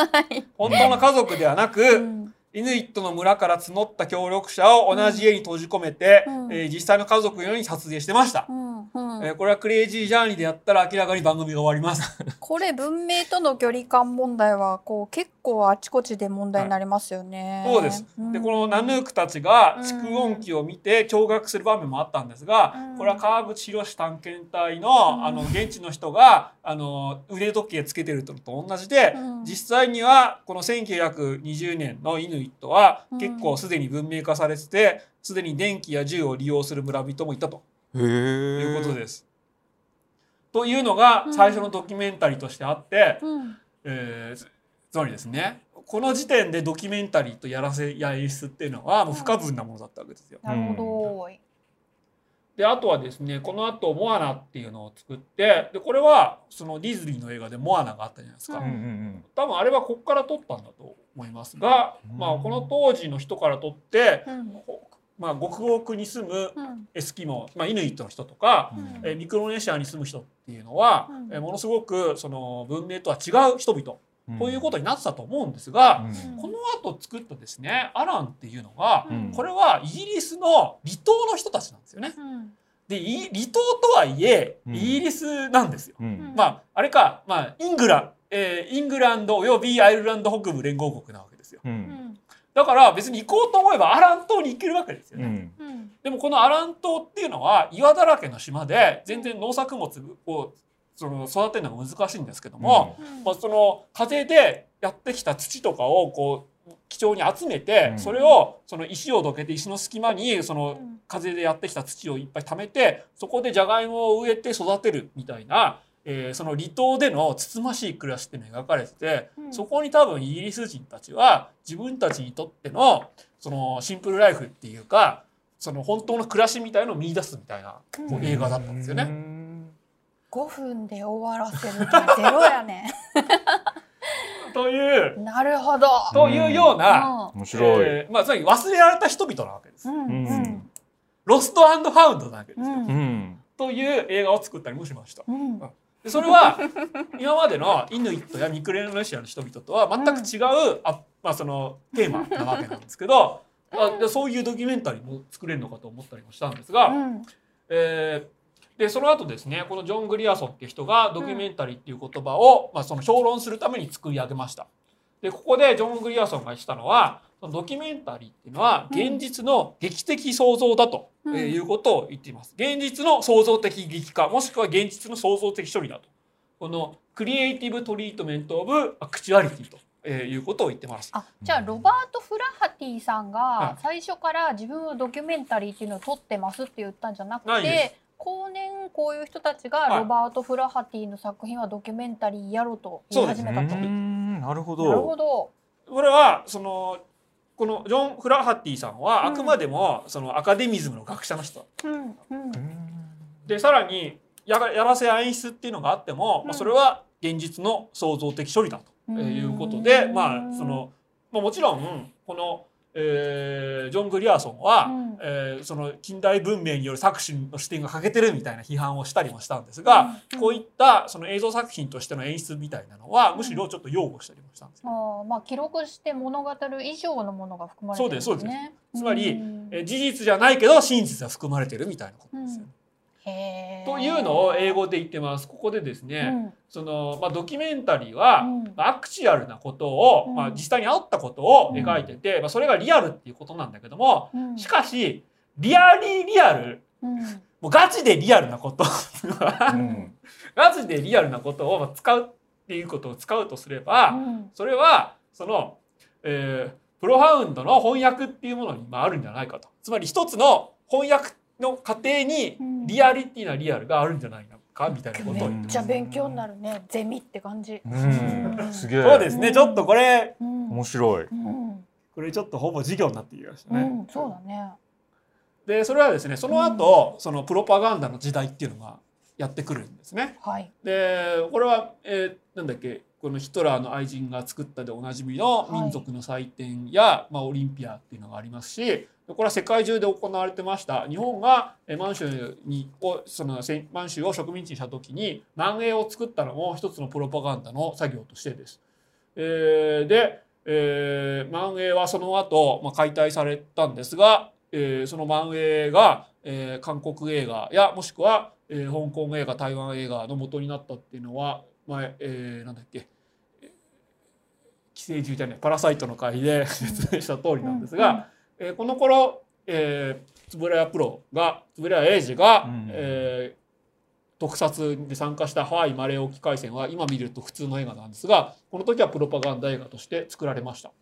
本当の家族ではなく、うんイヌイットの村から募った協力者を同じ家に閉じ込めて、うん。えー実際の家族のように撮影してました。うん。うん。えーこれはクレイジージャーニーでやったら明らかに番組が終わります。これ文明との距離感問題はこう結構あちこちで問題になりますよね。そうです。で、このナヌークたちが蓄音機を見て驚愕する場面もあったんですが、うん。これは川口博探検隊の、うん。あの現地の人があの腕時計つけてるのと同じで、うん。実際にはこの1920年のイヌイットはうん結構すでに文明化されてて、すでに電気や銃を利用する村人もいたとへえいうことです。というのがうん最初のドキュメンタリーとしてあって、うんえーつつまりですねこの時点でドキュメンタリーとやらせや演出っていうのはもう不可分なものだったわけですよ。なるほど。であとはですねこの後モアナっていうのを作ってでこれはそのディズニーの映画でモアナがあったじゃないですか。ううんうん多分あれはここから撮ったんだと思いますが、うん。まあ、この当時の人から撮って、うん。まあ、極北に住むうん。エスキモー、まあ、イヌイットの人とか、うん。えーミクロネシアに住む人っていうのは、うん。えーものすごくその文明とは違う人々うん。ということになってたと思うんですが、うん。この後作ったですねアランっていうのが、うん。これはイギリスの離島の人たちなんですよね。うん。でい離島とはいえうん。イギリスなんですよ。うん。まああれか、まあ、イングラン、えーイングランドおよびアイルランド北部連合国なわけですよ。ううん。んだから別に行こうと思えばアラン島に行けるわけですよね。うん。うん。でもこのアラン島っていうのは岩だらけの島で全然農作物をその育てるのが難しいんですけども、うん。まあ、その風でやってきた土とかをこう貴重に集めて、うん。それをその石をどけて石の隙間にそのうん。風でやってきた土をいっぱい貯めてそこでじゃがいもを植えて育てるみたいな、えーその離島でのつつましい暮らしっていうのが描かれてて、うんそこに多分イギリス人たちは自分たちにとってのそのシンプルライフっていうかその本当の暮らしみたいのを見出すみたいなうん映画だったんですよね。うん5分で終わらせるってゼロやね というなるほど。というような、面白い。えーまあ、つまり忘れられた人々なわけです。うんうんロストファウンドなわけですよ。うんうんという映画を作ったりもしました。うんでそれは今までのイヌイットやミクロネシアの人々とは全く違う、あまあ、そのテーマなわけなんですけど、あでそういうドキュメンタリーも作れるのかと思ったりもしたんですが、うんえーでその後ですねこのジョン・グリアソンっていう人がドキュメンタリーっていう言葉を、まあ、その評論するために作り上げました。でここでジョン・グリアソンが言ってたのはドキュメンタリーっていうのはうん現実の劇的創造だと、うんえーいうことを言っています。現実の創造的劇化もしくは現実の創造的処理だと。この Creative Treatment of Actuality と、えーいうことを言ってます。あじゃあロバート・フラハティさんはが最初から自分はドキュメンタリーっていうのを撮ってますって言ったんじゃなくて後年こういう人たちがはいロバート・フラハティの作品はドキュメンタリーやろうと言い始めたと。なるほどなるほど。これはそのこのジョン・フラハッティさんはあくまでもそのアカデミズムの学者の人。でさらにやらせや演出っていうのがあっても、まあ、それは現実の創造的処理だと。えーいうことで、うんまあその、まあ、もちろんこの、えージョン・グリアーソンは、うん。えーその近代文明による搾取の視点が欠けてるみたいな批判をしたりもしたんですが、うん。こういったその映像作品としての演出みたいなのはむしろちょっと擁護したりもしたんですよ。あーまあ記録して物語る以上のものが含まれてるんですね。そうですそうです。つまりうんえー事実じゃないけど真実が含まれてるみたいなことですよね。というのを英語で言ってます。ここでですね、うん。そのまあ、ドキュメンタリーは、うん。まあアクチュアルなことを、うん。まあ、実際にあったことを描いてて、まあ、それがリアルっていうことなんだけどもうん。しかしリアリーリアルうん。もうガチでリアルなこと。うん。ガチでリアルなことをまあ使うっていうことを使うとすれば、うん。それはその、えープロハウンドの翻訳っていうものにまああるんじゃないかと。つまり一つの翻訳の過程にうん。リアリティなリアルがあるんじゃないかみたいなことを言ってめっちゃ勉強になるね。ゼミって感じ。うん。すげえ。そうですね。ちょっとこれうん。面白い。うん。これちょっとほぼ授業になってきましたね。うん。そうだね。でそれはですねその後、そのプロパガンダの時代っていうのがやってくるんですね。はい。でこれは、えーなんだっけこのヒトラーの愛人が作ったでおなじみのはい民族の祭典や、まあ、オリンピアっていうのがありますしこれは世界中で行われてました日本がえー満州にをその満州を植民地にした時に南英を作ったのも一つのプロパガンダの作業としてです。えーで、えー、万栄はその後、まあ、解体されたんですが、えー、その万栄が、えー、韓国映画やもしくは、えー、香港映画台湾映画の元になったっていうのは前、えー、なんだっけ寄生獣じゃないパラサイトの回で説明した通りなんですが、うん、えー、この頃、えー、円谷プロが円谷英二が、うん、えー特撮に参加したハワイマレー沖海戦は今見ると普通の映画なんですがこの時はプロパガンダ映画として作られました。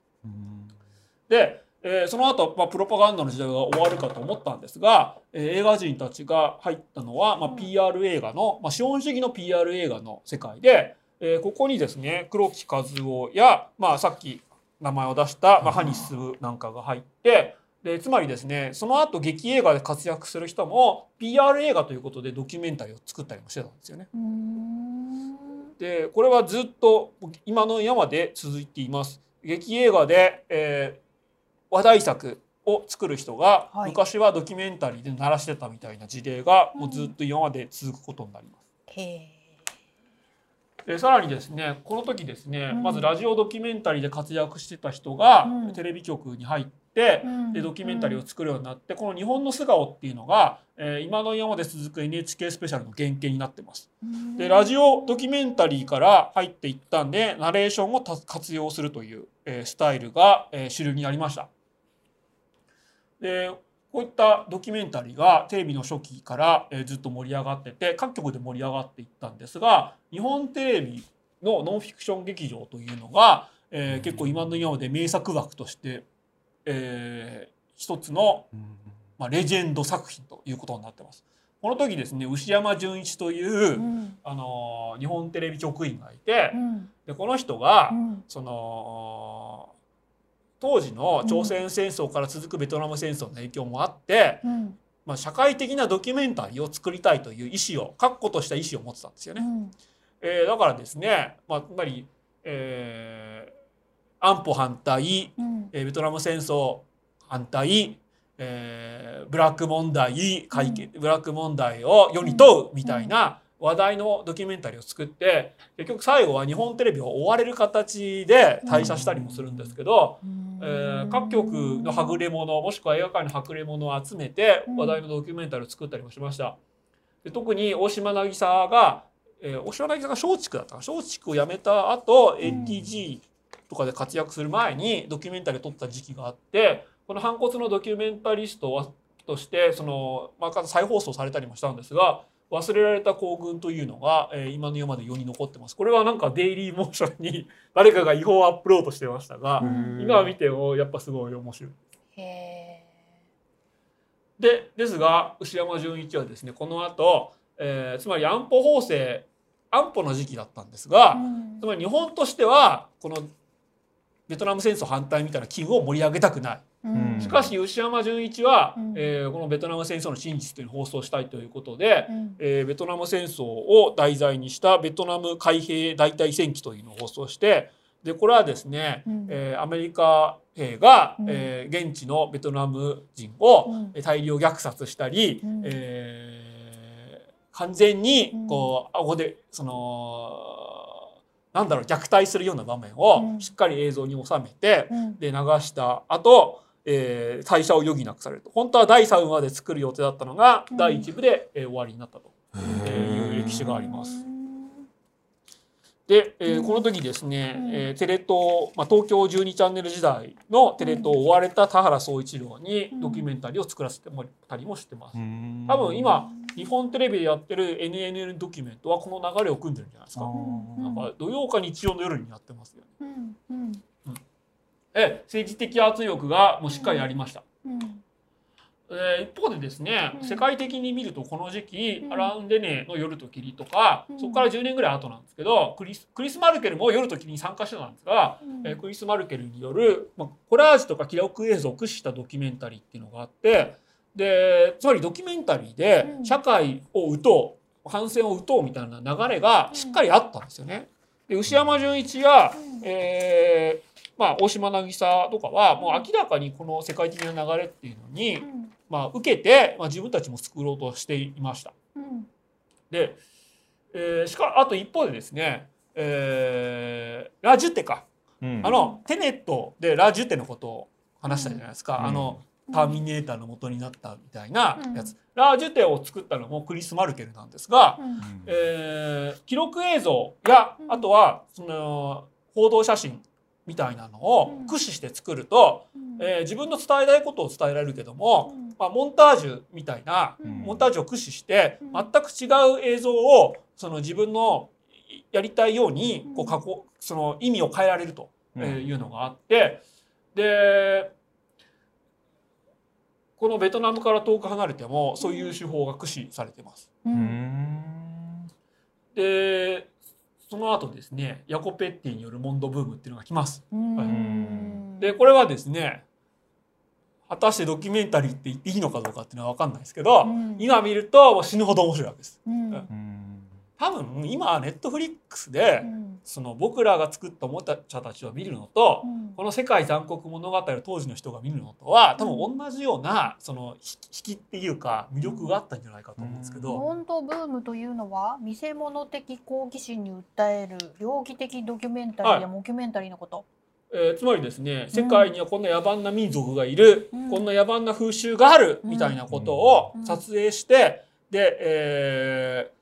で、えー、その後、まあプロパガンダの時代が終わるかと思ったんですが、えー、映画人たちが入ったのは、まあ、PR 映画の、まあ、資本主義の PR 映画の世界で、えー、ここにですね黒木和夫や、まあ、さっき名前を出した、まあ、ハニスなんかが入って。でつまりですねその後劇映画で活躍する人も PR 映画ということでドキュメンタリーを作ったりもしてたんですよね。でこれはずっと今の山で続いています。劇映画で、えー、話題作を作る人が、はい、昔はドキュメンタリーで鳴らしてたみたいな事例がもうずっと今まで続くことになります。でさらにですねこの時ですね、うん、まずラジオドキュメンタリーで活躍してた人が、うん、テレビ局に入って、でドキュメンタリーを作るようになってこの「日本の素顔」っていうのが、えー、今の今まで続く NHK スペシャルの原型になってます。でラジオドキュメンタリーから入っていったんでナレーションを活用するという、えー、スタイルが、えー、主流になりました。でこういったドキュメンタリーがテレビの初期から、えー、ずっと盛り上がってて各局で盛り上がっていったんですが日本テレビのノンフィクション劇場というのが、えー、結構今の今まで名作枠としてえー、一つの、まあ、レジェンド作品ということになってます。この時ですね牛山純一という、うん、あの日本テレビ局員がいて、うん、でこの人が、うん、その当時の朝鮮戦争から続くベトナム戦争の影響もあって、まあ、社会的なドキュメンタリーを作りたいという意思を確固とした意思を持ってたんですよね。えー、だからですね、まあ、つまり、えー、安保反対、えー、ベトナム戦争反対、えー、ブラック問題解決、ブラック問題を世に問うみたいな話題のドキュメンタリーを作って結局最後は日本テレビを追われる形で退社したりもするんですけど、えー、各局のはぐれ者もしくは映画館のはぐれ者を集めて話題のドキュメンタリーを作ったりもしました。で特に大島渚が、えー、大島渚が松竹だった松竹を辞めた後 ATG とかで活躍する前にドキュメンタリーを撮った時期があってこの反骨のドキュメンタリストはとしてその、まあ、再放送されたりもしたんですが忘れられた行軍というのが、えー、今の世まで世に残ってます。これはなんかデイリーモーションに 誰かが違法アップロードしてましたが今見てもやっぱすごい面白い。でですが牛山純一はですねこの後、えー、つまり安保法制安保の時期だったんですが、つまり日本としてはこのベトナム戦争反対みたいな機運を盛り上げたくない。うん、しかし牛山純一は、うん、えー、このベトナム戦争の真実というのを放送したいということで、うん、えー、ベトナム戦争を題材にしたベトナム海兵大隊戦記というのを放送してでこれはですね、うん、えー、アメリカ兵が、うん、えー、現地のベトナム人を大量虐殺したり、うん、えー、完全にこう顎でそのなんだろう虐待するような場面をしっかり映像に収めて、で流した後、えー、退社を余儀なくされると。本当は第3話で作る予定だったのが、第1部で、えー、終わりになったと。いう歴史があります。で、えー、この時ですね、えー、テレ東、まあ、東京12チャンネル時代のテレ東を追われた田原総一郎にドキュメンタリーを作らせてもらったりもしてます。多分今日本テレビでやってる NNN ドキュメントはこの流れを組んでるんじゃないですか。なんか土曜か日曜の夜にやってますよね。え政治的圧力がもうしっかりありました。うん。えー、一方でですね、うん、世界的に見るとこの時期、うん、アラウンデネの夜と霧とか、うん、そこから10年ぐらい後なんですけどクリスクリス・マルケルも夜と霧に参加してたんですが、えー、クリス・マルケルによる、まあ、コラージュとか記録映像を駆使したドキュメンタリーっていうのがあってでつまりドキュメンタリーで社会を打とう反戦を打とうみたいな流れがしっかりあったんですよね。で牛山純一や、えーまあ、大島渚とかはもう明らかにこの世界的な流れっていうのに、まあ、受けて、まあ、自分たちも作ろうとしていました。うん、で、えー、しかあと一方でですね、えー、ラジュテか。うん。あのテネットでラージュテのことを話したじゃないですか、うん。あのターミネーターの元になったみたいなやつ、うんラージュテを作ったのもクリス・マルケルなんですが、うん。えー記録映像やうん。あとはその報道写真みたいなのをうん。駆使して作ると、うん。えー自分の伝えたいことを伝えられるけども、うん。まあ、モンタージュみたいなうん。モンタージュを駆使してうん。全く違う映像をその自分のやりたいようにこう加工その意味を変えられるとうん。いうのがあってでこのベトナムから遠く離れてもそういう手法が駆使されてます。でその後ですねヤコ・ペッティによるモンドブームっていうのが来ます。うん。でこれはですね果たしてドキュメンタリーって言っていいのかどうかっていうのは分かんないですけど、うん。今見るともう死ぬほど面白いわけです。うん。うん。多分今ネットフリックスで、うんその僕らが作ったおもちゃたちを見るのと、うん。この「世界残酷物語」を当時の人が見るのとは多分同じようなその引きっていうか魅力があったんじゃないかと思うんですけど、モンドブームというのは見せ物的好奇心に訴える猟奇的ドキュメンタリーやモキュメンタリーのこと。えーつまりですね世界にはこんな野蛮な民族がいる、うん。こんな野蛮な風習があるうんみたいなことをうん。撮影して、で、えー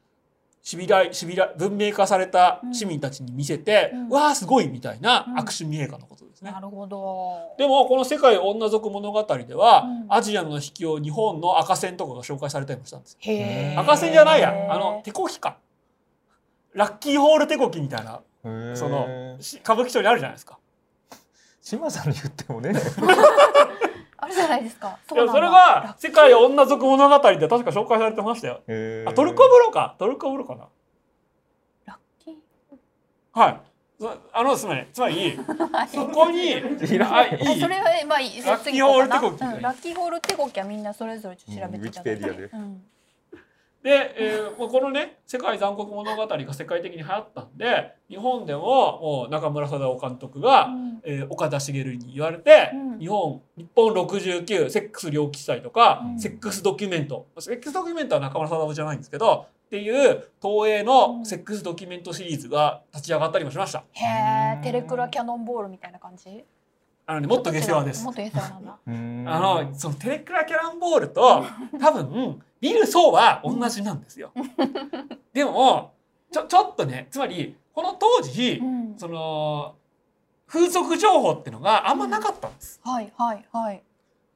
シビライシビラ文明化された市民たちに見せて、うん。わあすごいみたいなうん。アクション映画のことですね。なるほど。でもこの「世界女族物語」では、うん。アジアの秘境日本の赤線とかが紹介されたりもしたんですよ。赤線じゃないや。あの手こきか。ラッキーホール手こきみたいなそのし歌舞伎町にあるじゃないですか。島さんに言ってもね あるじゃないですか。いやそれラッキーが世界女族物語で確か紹介されてましたよ。あトルコ風呂かトルコ風呂かな。ラッキーはい。そあのつまりつまりそこにあいい。えそれはまあいい。ラッキーホール手こき次行こうかなうん。ラッキーホール手こきはみんなそれぞれちょっと調べていただいて。うん。ウィキペディアで。うんで、えーこのね「世界残酷物語」が世界的に流行ったんで日本でももう中村貞夫監督が、うん。えー岡田茂に言われて、うん。日本日本69セックス猟奇祭とか、うん。セックスドキュメント。セックスドキュメントは中村貞夫じゃないんですけどっていう東映のセックスドキュメントシリーズが立ち上がったりもしました。へえテレクラキャノンボールみたいな感じ？あのねもっと下世話です。も。っと下世話なんだ。うんあのそのテレクラキャランボールと 多分見る層は同じなんですよ。でもちょちょっとねつまりこの当時うん。その風俗情報ってのがあんまなかったんです。はいはいはい。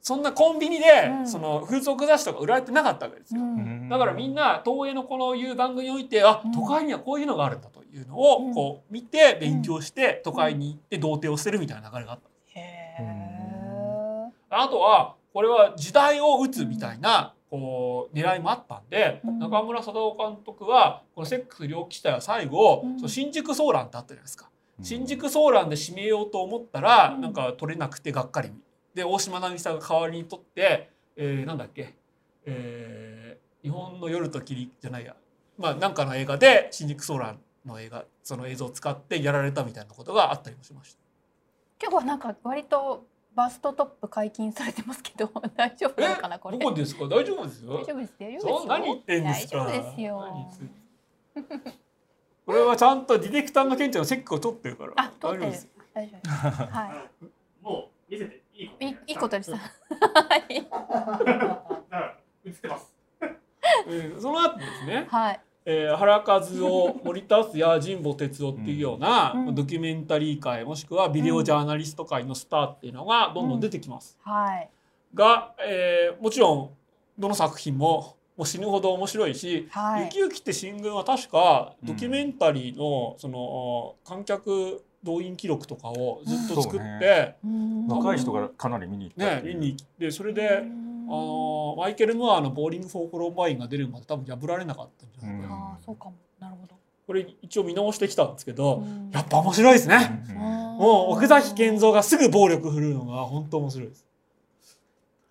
そんなコンビニでうん。その風俗雑誌とか売られてなかったわけですよ。うん。だからみんな東映のこのいう番組においてあうん。都会にはこういうのがあるんだというのをうん。こう見て勉強して都会に行って童貞を捨てるみたいな流れがあった。へえあとはこれは時代を打つみたいなこう狙いもあったんで、うん。中村貞夫監督はこの「セックス猟奇隊」は最後、うん。その新宿ソーランってあったじゃないですか。新宿ソーランで締めようと思ったら、うん。なんか取れなくてがっかり。で大島奈美さんが代わりに取って、えーなんだっけ、えー日本の夜と霧じゃないや。まあなんかの映画で新宿ソーランの映画その映像を使ってやられたみたいなことがあったりもしました。今日はなんか割とバストトップ解禁されてますけど 大丈夫なのかなこれ。どこですか？大丈夫ですよ。大丈夫です大丈夫ですそう何言ってんですか？大丈夫ですよ。これはちゃんとディレクターのケンちゃんのチェックを取ってるから。あ撮ってる。大丈夫です大丈夫です。はもう見せていいいいいいいことです はい。映ってます。えーその後ですね、はいえー原和夫森田康也神保哲夫っていうような、うん。ドキュメンタリー界もしくはビデオジャーナリスト界のスターっていうのがどんどん出てきます。はい。が、えーもちろんどの作品ももう死ぬほど面白いし「はい。ゆきゆきって新軍」は確かドキュメンタリーのその観客動員記録とかをずっと作っうんて、うん。若い人がかなり見に行ったねっていう。見に行ってそれで、あのマイケル・ムアーの「ボーリング・フォー・コロンバイン」が出るまで多分破られなかったんじゃないかな、うんああそうかも。なるほど。これ一応見直してきたんですけど、うん。やっぱ面白いですね、うん。もう奥崎健三がすぐ暴力振るうのが本当面白いです。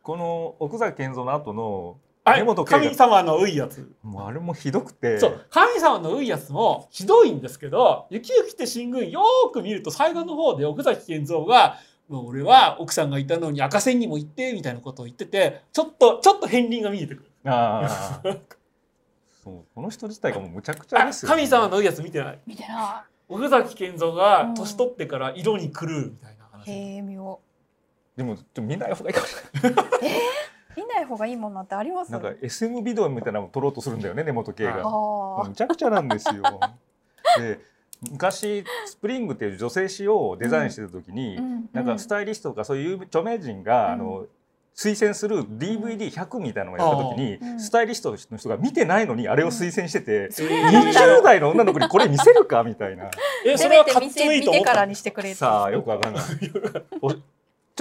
この奥崎健三の後のあ根本敬、神様の愛い奴。もうあれもひどくて。そう。神様の愛い奴もひどいんですけど「ゆきゆきて神軍」よーく見ると最後の方で奥崎健三が「もう俺は奥さんがいたのに赤線にも行って」みたいなことを言っててちょっとちょっと片鱗が見えてくる。ああ そう。この人自体がもうむちゃくちゃあですよ、ね、神様のういやつ見てない。見てな奥崎健三が年取ってから色に狂うみたいな話、へえ妙。でもちょっと見ない方がいいかもしれない見ない方がいいものってあります？なんか SM ビデオみたいなのを撮ろうとするんだよね根本系はいが。あむちゃくちゃなんですよ。で昔スプリングっていう女性誌をデザインしてた時に、ーうんなんかスタイリストとかそういう著名人が、うん。あの推薦する DVD100 みたいなのをやった時に、うん。スタイリストの人が見てないのにあれを推薦してて、それがダメだ20代の女の子にこれ見せるかみたいな。えそせれはかっこいいと思った見てからにしてくれって。さあよくわかんない。おち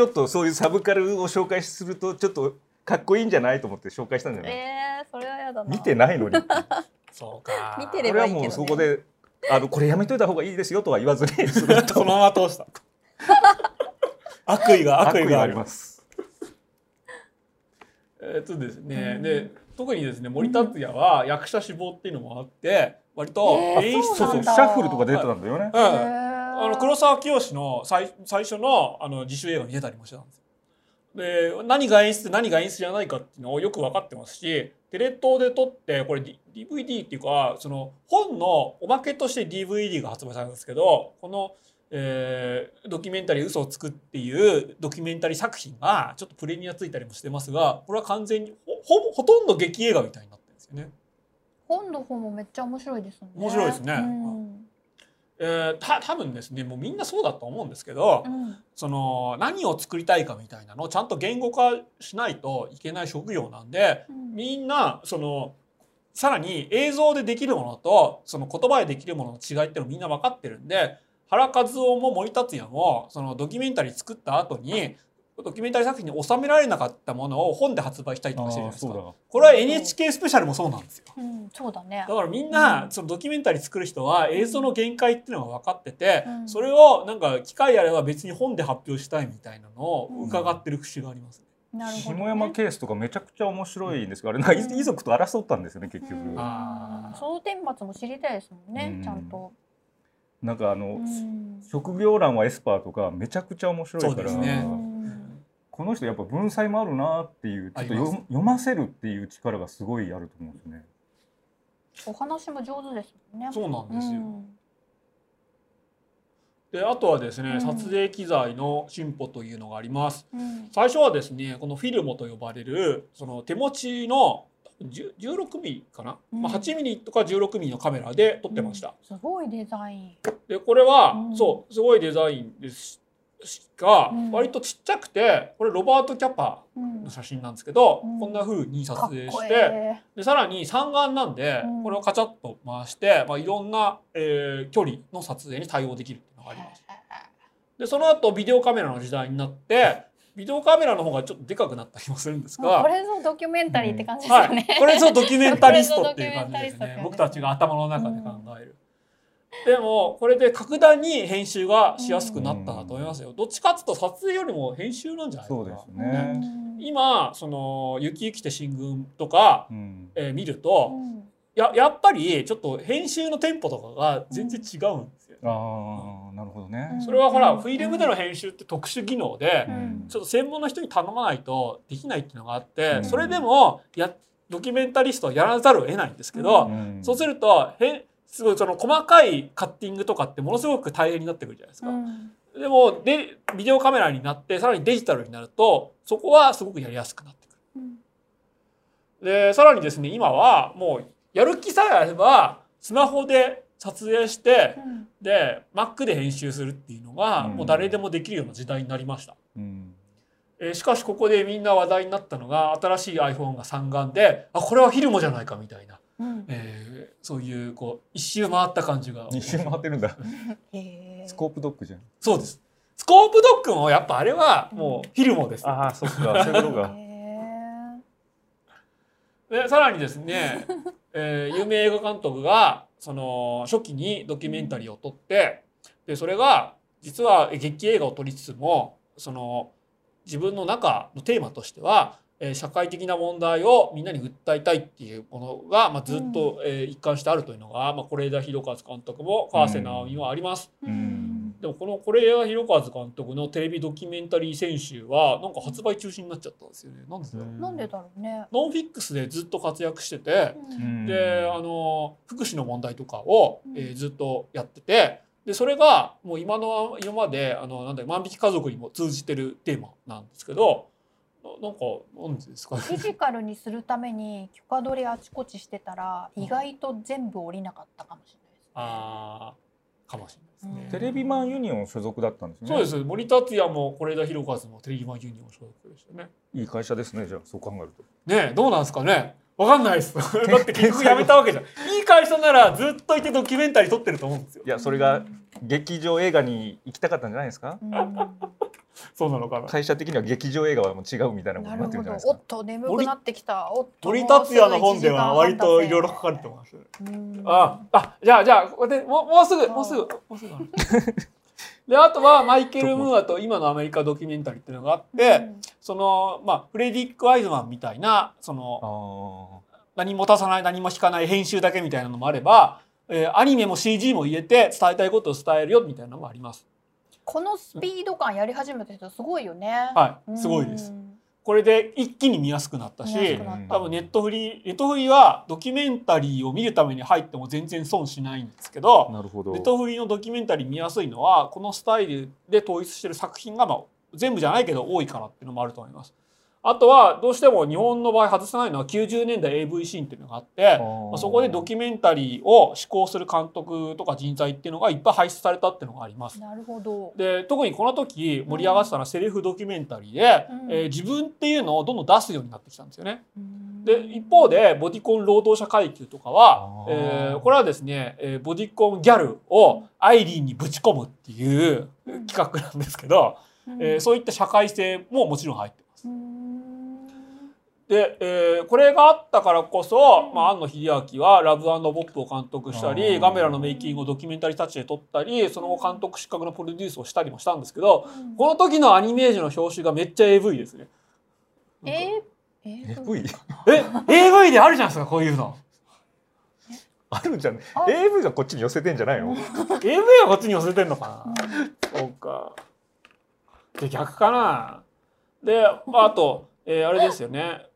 ょっとそういうサブカルを紹介するとちょっとかっこいいんじゃないと思って紹介したんじゃない、えー、それはやだな。見てないのに。そうか。見てれこれはばいいけどね。もうそこであのこれやめといた方がいいですよとは言わずに そのまま通した。悪意が悪意がありまあります。す。えっとですね、うん。で特にですね森達也は役者志望っていうのもあって割とえー演出、そうなんだ。シャッフルとか出てたんだよね。うん。へあーの黒沢清の最最初のあの自主映画に出たりもしてたんですよ。で何が演出何が演出じゃないかっていうのをよく分かってますしテレ東で撮ってこれ DVD っていうかその本のおまけとして DVD が発売されたんですけどこの、えードキュメンタリー「嘘をつく」っていうドキュメンタリー作品がちょっとプレミアついたりもしてますがこれは完全にほほとんど劇映画みたいになってるんですよね。本の方もめっちゃ面白いですね。面白いですね。うんえー、た多分ですねもうみんなそうだと思うんですけど、うん。その何を作りたいかみたいなのをちゃんと言語化しないといけない職業なんでうん。みんなそのさらに映像でできるものとその言葉でできるものの違いっていうのをみんな分かってるんで原和夫も森達也もそのドキュメンタリー作った後にドキュメンタリー作品に収められなかったものを本で発売したりとかしてるじゃないですか。これは NHK スペシャルもそうなんですよ。うん、そうだね。だからみんなそのドキュメンタリー作る人は映像の限界っていうのが分かってて、うん。それをなんか機会あれば別に本で発表したいみたいなのを伺ってる節があります、ね。なるほど、ね、下山ケースとかめちゃくちゃ面白いんですが、あれなんか遺族と争ったんですよね結局。うん。その顛末も知りたいですもんね、うん。ちゃんと、なんかあの、うん。職業欄はエスパーとかめちゃくちゃ面白いから、そうですね。うんこの人やっぱ文才もあるなっていうちょっと読読ませるっていう力がすごいあると思うんですね。お話も上手ですね。そうなんですよ、うん。であとはですね、うん。撮影機材の進歩というのがあります。うん。最初はですねこのフィルモと呼ばれるその手持ちの10 16ミリかな、うん。まあ、8ミリとか16ミリのカメラで撮ってました、すごいデザイン。でこれは、うん。そうすごいデザインですが、うん。割とちっちゃくてこれロバート・キャパうん。の写真なんですけど、うん。こんな風に撮影してえでさらに三眼なんで、うん。これをカチャッと回して、まあ、いろんな、えー距離の撮影に対応できるっていうのがあります。でその後ビデオカメラの時代になってビデオカメラの方がちょっとでかくなったりもするんですがこ。れぞドキュメンタリーって感じですはい。よね、、これぞドキュメンタリストっていう感じですね。僕たちが頭の中で考える、でもこれで格段に編集がしやすくなったなと思いますよ、どっちかっていうと撮影よりも編集なんじゃないかな。そうですうね。ん。今その「雪雪て進軍」とか、うん。えー見ると、うんややっぱりちょっと編集のテンポとかが全然違うんですよ、ああなるほどね。それはほら、うんフィルムでの編集って特殊技能で、うん。ちょっと専門の人に頼まないとできないっていうのがあって、うん。それでもやドキュメンタリストはやらざるを得ないんですけど、うん。そうするとへすごいその細かいカッティングとかってものすごく大変になってくるじゃないですか。うん。でもでビデオカメラになってさらにデジタルになるとそこはすごくやりやすくなってくうん。る。でさらにですね今はもうやる気さえあればスマホで撮影してうん。で Mac で編集するっていうのがうん。もう誰でもできるような時代になりました。うん。えーしかしここでみんな話題になったのが新しい iPhone が三眼であこれはフィルモじゃないかみたいな、うん。えーそういうこう一周回った感じが一周回ってるんだ。へえスコープドッグじゃん。そうですスコープドッグもやっぱあれはもうフィルモです、ああそっかそういうことが。へでさらにですね、えー有名映画監督がその初期にドキュメンタリーを撮ってでそれが実は劇映画を撮りつつもその自分の中のテーマとしては、えー社会的な問題をみんなに訴えたいっていうものが、まあ、ずっと、えー一貫してあるというのが、まあ、是枝裕和監督も川瀬直美もあります。ーうん。でもこの是枝裕和監督のテレビドキュメンタリー選集はなんか発売中止になっちゃったんですよね。なんでだろう。なんでだろうね。ノンフィックスでずっと活躍してて、うん。であの福祉の問題とかを、うん。えーずっとやっててでそれがもう今の今まであのなんだ万引き家族にも通じてるテーマなんですけどななんかなんでですか？ねフィジカルにするために許可取りあちこちしてたら意外と全部降りなかったかもしれないですね。あーかもしれないですね。テレビマンユニオン所属だったんですねそうです森達也も是枝裕和もテレビマンユニオン所属でしたね。いい会社ですねじゃあそう考えるとねえどうなんですかね？わかんないです。だって結局やめたわけじゃん。いい会社ならずっといてドキュメンタリー撮ってると思うんですよい。やそれが劇場映画に行きたかったんじゃないですか？うんそうなのかな。会社的には劇場映画はもう違うみたいなことになってるんじゃないですかおっと眠くなってきた。おっと森達也の本では割といろいろ書かれてます。あ、あ、じゃあじゃあここでもうもうすぐもうすぐもうすぐ。であとはマイケル・ムーアと今のアメリカドキュメンタリーっていうのがあって、そのまあフレディック・アイズマンみたいなそのあ何も足さない何も引かない編集だけみたいなのもあれば、えーアニメも CG も入れて伝えたいことを伝えるよみたいなのもあります。このスピード感やり始めた人すごいよね。はい、すごいです。うん。これで一気に見やすくなったし多分ネットフリネットフリはドキュメンタリーを見るために入っても全然損しないんですけどあなるほどネットフリのドキュメンタリー見やすいのはこのスタイルで統一してる作品が、まあ、全部じゃないけど多いからっていうのもあると思います。あとはどうしても日本の場合外せないのは90年代 AV シーンっていうのがあってまあそこでドキュメンタリーを施行する監督とか人材っていうのがいっぱい輩出されたっていうのがあります。なるほど。で特にこの時盛り上がってたのはセルフドキュメンタリーで、うんえー自分っていうのをどんどん出すようになってきたんですよね。うんで一方でボディコン労働者階級とかはえーこれはですね、えーボディコンギャルをアイリーンにぶち込むっていう企画なんですけど、うんえーそういった社会性ももちろん入ってます。うんで、えーこれがあったからこそ、うんまあ、庵野秀明は「ラブボップ」を監督したありーガメラのメイキングをドキュメンタリータッチで撮ったりその後監督失格のプロデュースをしたりもしたんですけどこの時のアニメージュの表紙がめっちゃ AV ですね。えー、AV え AV であるじゃないですかこういうの。あるんじゃない？あ AV がこっちに寄せてんじゃないの？AV はこっちに寄せてんのかな。そうか。で逆かな。でまああと、えーあれですよね。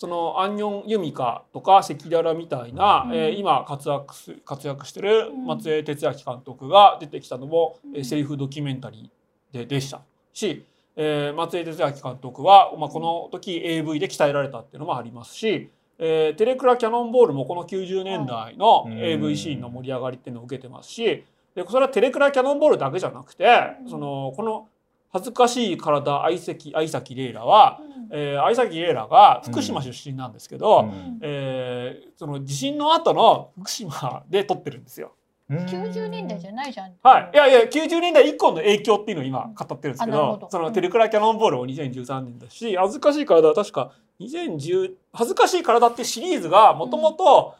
そのアンニョンユミカとか関ダラみたいな、うん。えー今活躍す活躍してるうん。松江哲明監督が出てきたのも、うん。えーセリフドキュメンタリーででしたし、えー松江哲明監督は、まあ、この時 AV で鍛えられたっていうのもありますし、えーテレクラキャノンボールもこの90年代のうん。AV シーンの盛り上がりっていうのを受けてますしでそれはテレクラキャノンボールだけじゃなくてそのこの恥ずかしい体相席相崎レイラは、えー、相崎レイラが福島出身なんですけど、うん。えーその地震の後の福島で撮ってるんですよ。90年代じゃないじゃん。はい、いやいや90年代以降の影響っていうのを今語ってるんですけどあなるほど。そのテレクラキャノンボールも2013年だし恥ずかしい体は確か2010恥ずかしい体ってシリーズがもともと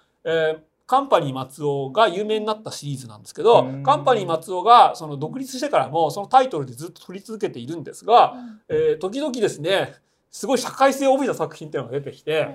カンパニー松尾が有名になったシリーズなんですけどうん。カンパニー松尾がその独立してからもそのタイトルでずっと取り続けているんですが、えー時々ですねすごい社会性を帯びた作品っていうのが出てきて、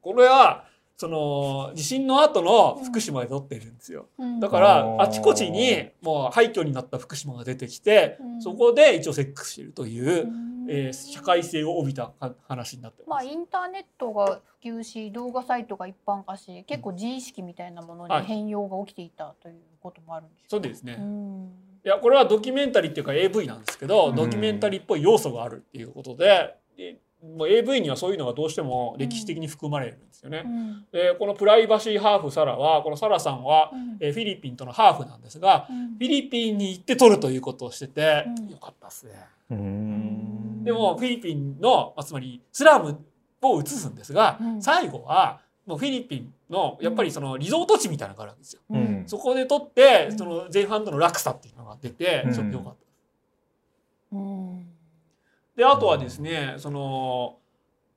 これはその地震の後の福島で撮ってるんですよ。だからあちこちにもう廃墟になった福島が出てきて、うん。そこで一応セックスしてるという、うんえー社会性を帯びたか話になってまあます。インターネットが普及し動画サイトが一般化し結構自意識みたいなものにはい変容が起きていたということもあるんでしょそうですね。うんいやこれはドキュメンタリーっていうか AV なんですけど、うんドキュメンタリーっぽい要素があるっていうことででもう AV にはそういうのがどうしても歴史的に含まれるんですよね。うん。でこのプライバシーハーフサラはこのサラさんは、うん。えーフィリピンとのハーフなんですがうん。フィリピンに行って撮るということをしてて、うん。よかったですね。うん。でもフィリピンのまあつまりスラムを映すんですが、うん。最後はもうフィリピンのやっぱりそのリゾート地みたいなのがあるわけですよ。うん。そこで撮ってうん。その前半との落差っていうのが出てうん。ちょっとよかった。うんであとはですねその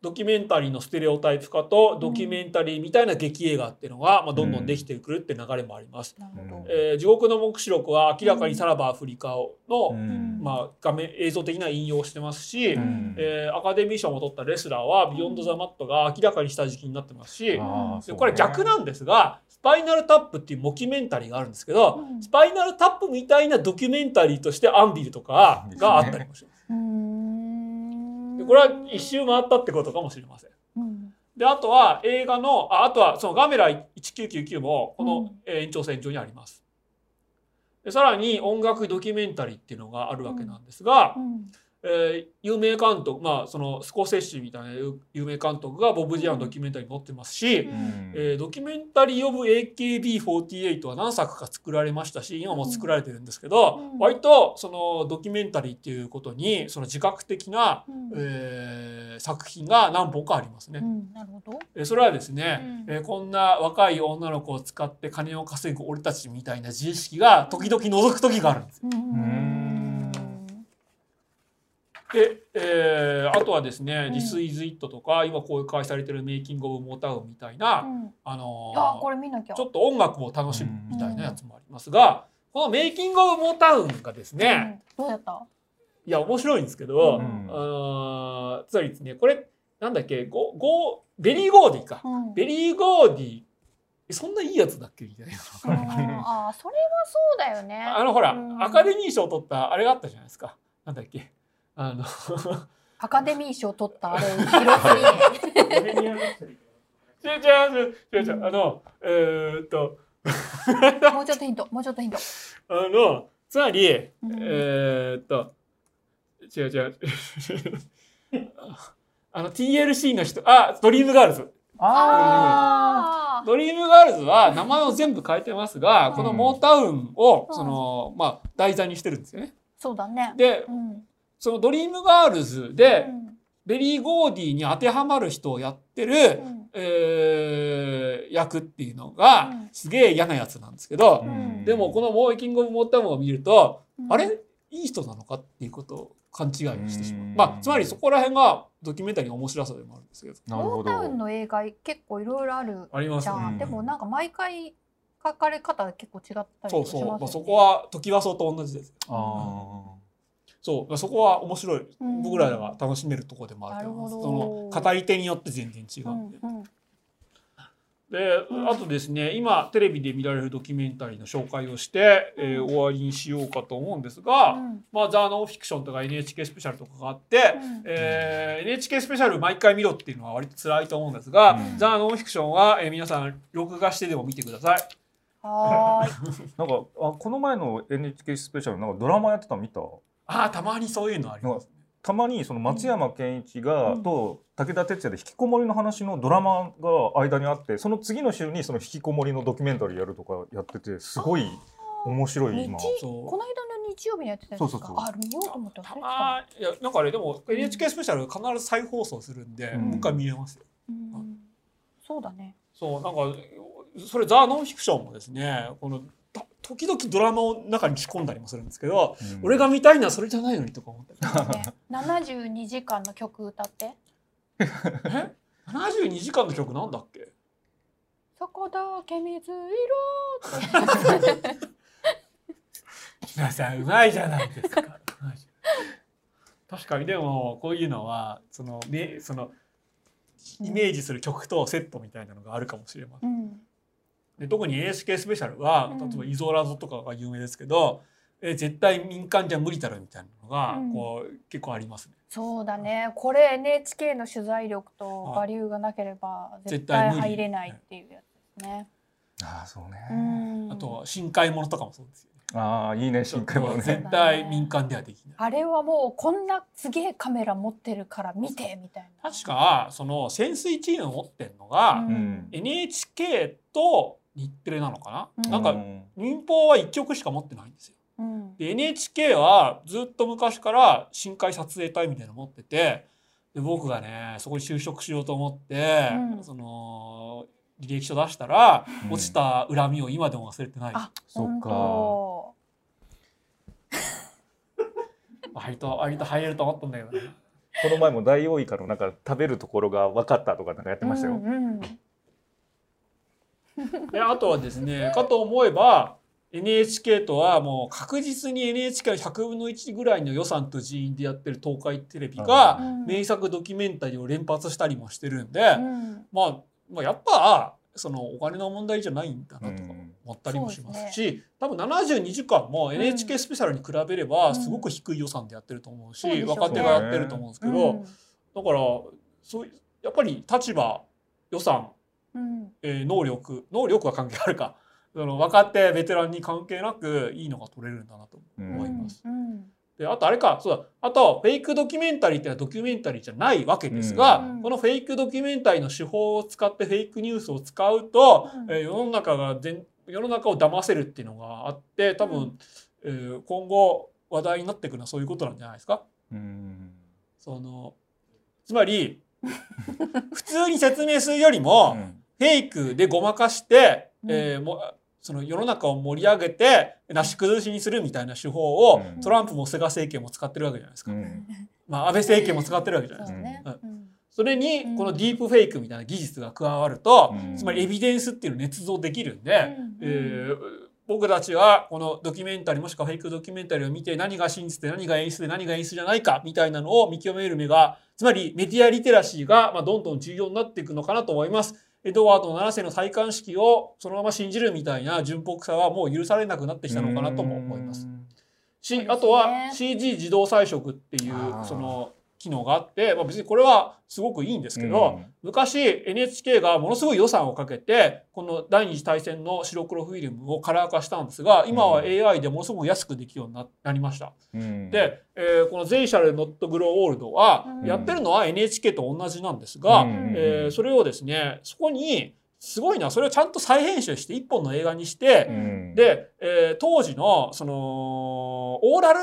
ドキュメンタリーのステレオタイプ化とドキュメンタリーみたいな劇映画っていうのが、まあ、どんどんできてくるって流れもあります。なるほど。えー地獄の黙示録は明らかにさらばアフリカの、うん。まあ、画面映像的な引用をしてますし、うん。えーアカデミー賞も取ったレスラーは「ビヨンド・ザ・マット」が明らかに下敷きになってますし、うね。でこれ逆なんですが「スパイナル・タップ」っていうモキュメンタリーがあるんですけど、うん。スパイナル・タップみたいなドキュメンタリーとしてアンビルとかがあったりもします。これは一周回ったってことかもしれません。うんであとは映画のああとはそのガメラ1999もこの延長線上にあります。でさらに音楽ドキュメンタリーっていうのがあるわけなんですが、うんえー有名監督まあそのスコセッシみたいな有有名監督がボブ・ディランのドキュメンタリーに載ってますし、うん。えードキュメンタリー・オブ AKB48 は何作か作られましたし今も作られてるんですけど、うん。割とそのドキュメンタリーっていうことにその自覚的な、うん。えー作品が何本かありますね。うん。なるほど。えーそれはですね、うん。えーこんな若い女の子を使って金を稼ぐ俺たちみたいな自意識が時々覗く時があるんです。よ。うんで、えーあとはですね「うん。This is It」とか今公開されてる「メイキング・オブ・モータウン」みたいな、うん。あのーあこれ見なきゃ。ちょっと音楽を楽しむみたいなやつもありますが、この「メイキング・オブ・モータウン」がですね、うん。どうやった？いや面白いんですけど、うん。あつまりですねこれなんだっけゴゴーベリー・ゴーディか、うん。ベリー・ゴーディえそんないいやつだっけみたいな。うん。あそれはそうだよね。あのほら、うん。アカデミー賞を取ったあれがあったじゃないですか。なんだっけ？あのアカデミー賞取ったあれ広すぎ違う違う違う違うあのえーっと。もうちょっとヒントもうちょっとヒント。あのつまり、うん。えーっと。違う違う。あの TLC の人あドリームガールズ。あドリームガールズは名前を全部変えてますが、うん。このモータウンをうん。その、まあ題材にしてるんですよね。そうだね。でうんそのドリームガールズで、うんベリー・ゴーディに当てはまる人をやってる、うんえー役っていうのがうんすげえ嫌なやつなんですけど、んでもこの「モーキング・オブ・モータウン」を見ると、うんあれ？いい人なのかっていうことを勘違いしてしまう。うんまあつまりそこら辺がドキュメンタリーの面白さでもあるんですけど。モータウンど。の映画結構いろいろあるありますね。じゃん。うんでもなんか毎回書かれ方が結構違ったりそうそう、とかしますよね。まあ、そこは時はそうと同じです。あそう、まあそこは面白い。うん僕らが楽しめるところでもあると思います。その語り手によって全然違ううんで。んうんで、うんあとですね、今テレビで見られるドキュメンタリーの紹介をして、えー終わりにしようかと思うんですが、うんまあザ・ノンフィクションとか NHK スペシャルとかがあって、うんえー NHK スペシャル毎回見ろっていうのは割と辛いと思うんですが、うんザ・ノンフィクションは、えー皆さん録画してでも見てください。はーい。あ。なんかあこの前の NHK スペシャルなんかドラマやってたの見た？ああ、たまにそういうのありますね。たまにその松山ケンイチが、うんと武田鉄矢で引きこもりの話のドラマが間にあってその次の週にその引きこもりのドキュメンタリーやるとかやっててすごい面白い今。この間の日曜日にやってたんですか？そうそうそうあ見ようと思った。あーいやなんかあれでも NHK スペシャル必ず再放送するんで、うんもう一回見れますよ。うんそうだね。そうなんかそれザ・ノンフィクションもですねこのた時々ドラマを中に仕込んだりもするんですけど、うん俺が見たいのはそれじゃないのにとか思ってそうだね。72時間の曲歌って。え 72時間の曲なんだっけ？そこだけ水色って。皆さんうまいじゃないですか。確かにでもこういうのはそのねそのイメージする曲とセットみたいなのがあるかもしれません。うん。で特に NHK スペシャルはうん例えばイゾラゾとかが有名ですけど、え絶対民間じゃ無理だろみたいなのがうんこう、結構ありますね。そうだね。これ NHK の取材力とバリューがなければ絶対入れないっていうやつですね。ああそうね。うん。あとは深海ものとかもそうですよね。ああいいね深海ものね。絶対民間ではできない。あれはもうこんなすげえカメラ持ってるから見てみたいな。確かその潜水チームを持ってるのが、うんうん NHK と日テレなのかな、うんなんかうん民放は1曲しか持ってないんですよ。うん。で NHK はずっと昔から深海撮影隊みたいなの持っててで僕がねそこに就職しようと思って、うんその履歴書出したら、うん落ちた恨みを今でも忘れてない。あ、そっか本 割と割と入れると思ったんだけどね。この前もダイオウイカのなんか食べるところが分かったとかなんかやって当ましたよ。うんうんであとはですねかと思えば NHK とはもう確実に NHK の100分の1ぐらいの予算と人員でやってる東海テレビがうん。名作ドキュメンタリーを連発したりもしてるんで、うん。まあ、まあやっぱそのお金の問題じゃないんだなとかうん。思ったりもしますそうし、多分72時間も NHK スペシャルに比べれうん。ばすごく低い予算でやってると思うし、そうでしょうね。若手がやってると思うんですけど、うん。だからそうやっぱり立場予算、うん。えー能力能力は関係あるか。その若手ベテランに関係なくいいのが撮れるんだなとうん思います。うん。であとあれか。そうだ。あとフェイクドキュメンタリーってのはドキュメンタリーじゃないわけですが、うん。このフェイクドキュメンタリーの手法を使ってフェイクニュースを使うと、うん。えー世の中が全世の中を騙せるっていうのがあって多分、うん。えー今後話題になっていくのはそういうことなんじゃないですか。うん。そのつまり 普通に説明するよりも、フェイクでごまかして、うん。えーもその世の中を盛り上げてなし崩しにするみたいな手法を、うん。トランプも菅政権も使ってるわけじゃないですか。うん。まあ安倍政権も使ってるわけじゃないですか。ね。うん。うん。それにうんこのディープフェイクみたいな技術が加わると、うん。つまりエビデンスっていうのを捏造できるんで、うん。えー僕たちはこのドキュメンタリーもしくはフェイクドキュメンタリーを見て何が真実で何が演出で何が演出じゃないかみたいなのを見極める目がつまりメディアリテラシーがまあどんどん重要になっていくのかなと思います。エドワード7世の戴冠式をそのまま信じるみたいな純朴さはもう許されなくなってきたのかなとも思います。。し、あとは CG 自動彩色っていうその機能があって、まあ、別にこれはすごくいいんですけど、昔 NHK がものすごい予算をかけてこの第二次大戦の白黒フィルムをカラー化したんですが今は AI でものすごく安くできるようにななりました。うん、で、えーこの「ゼイシャル・ノット・グロー・オールド」はうん。やってるのは NHK と同じなんですが、うん。えーそれをですねそこにすごいなそれをちゃんと再編集して一本の映画にして、うん、で、えー当時のそのオーラル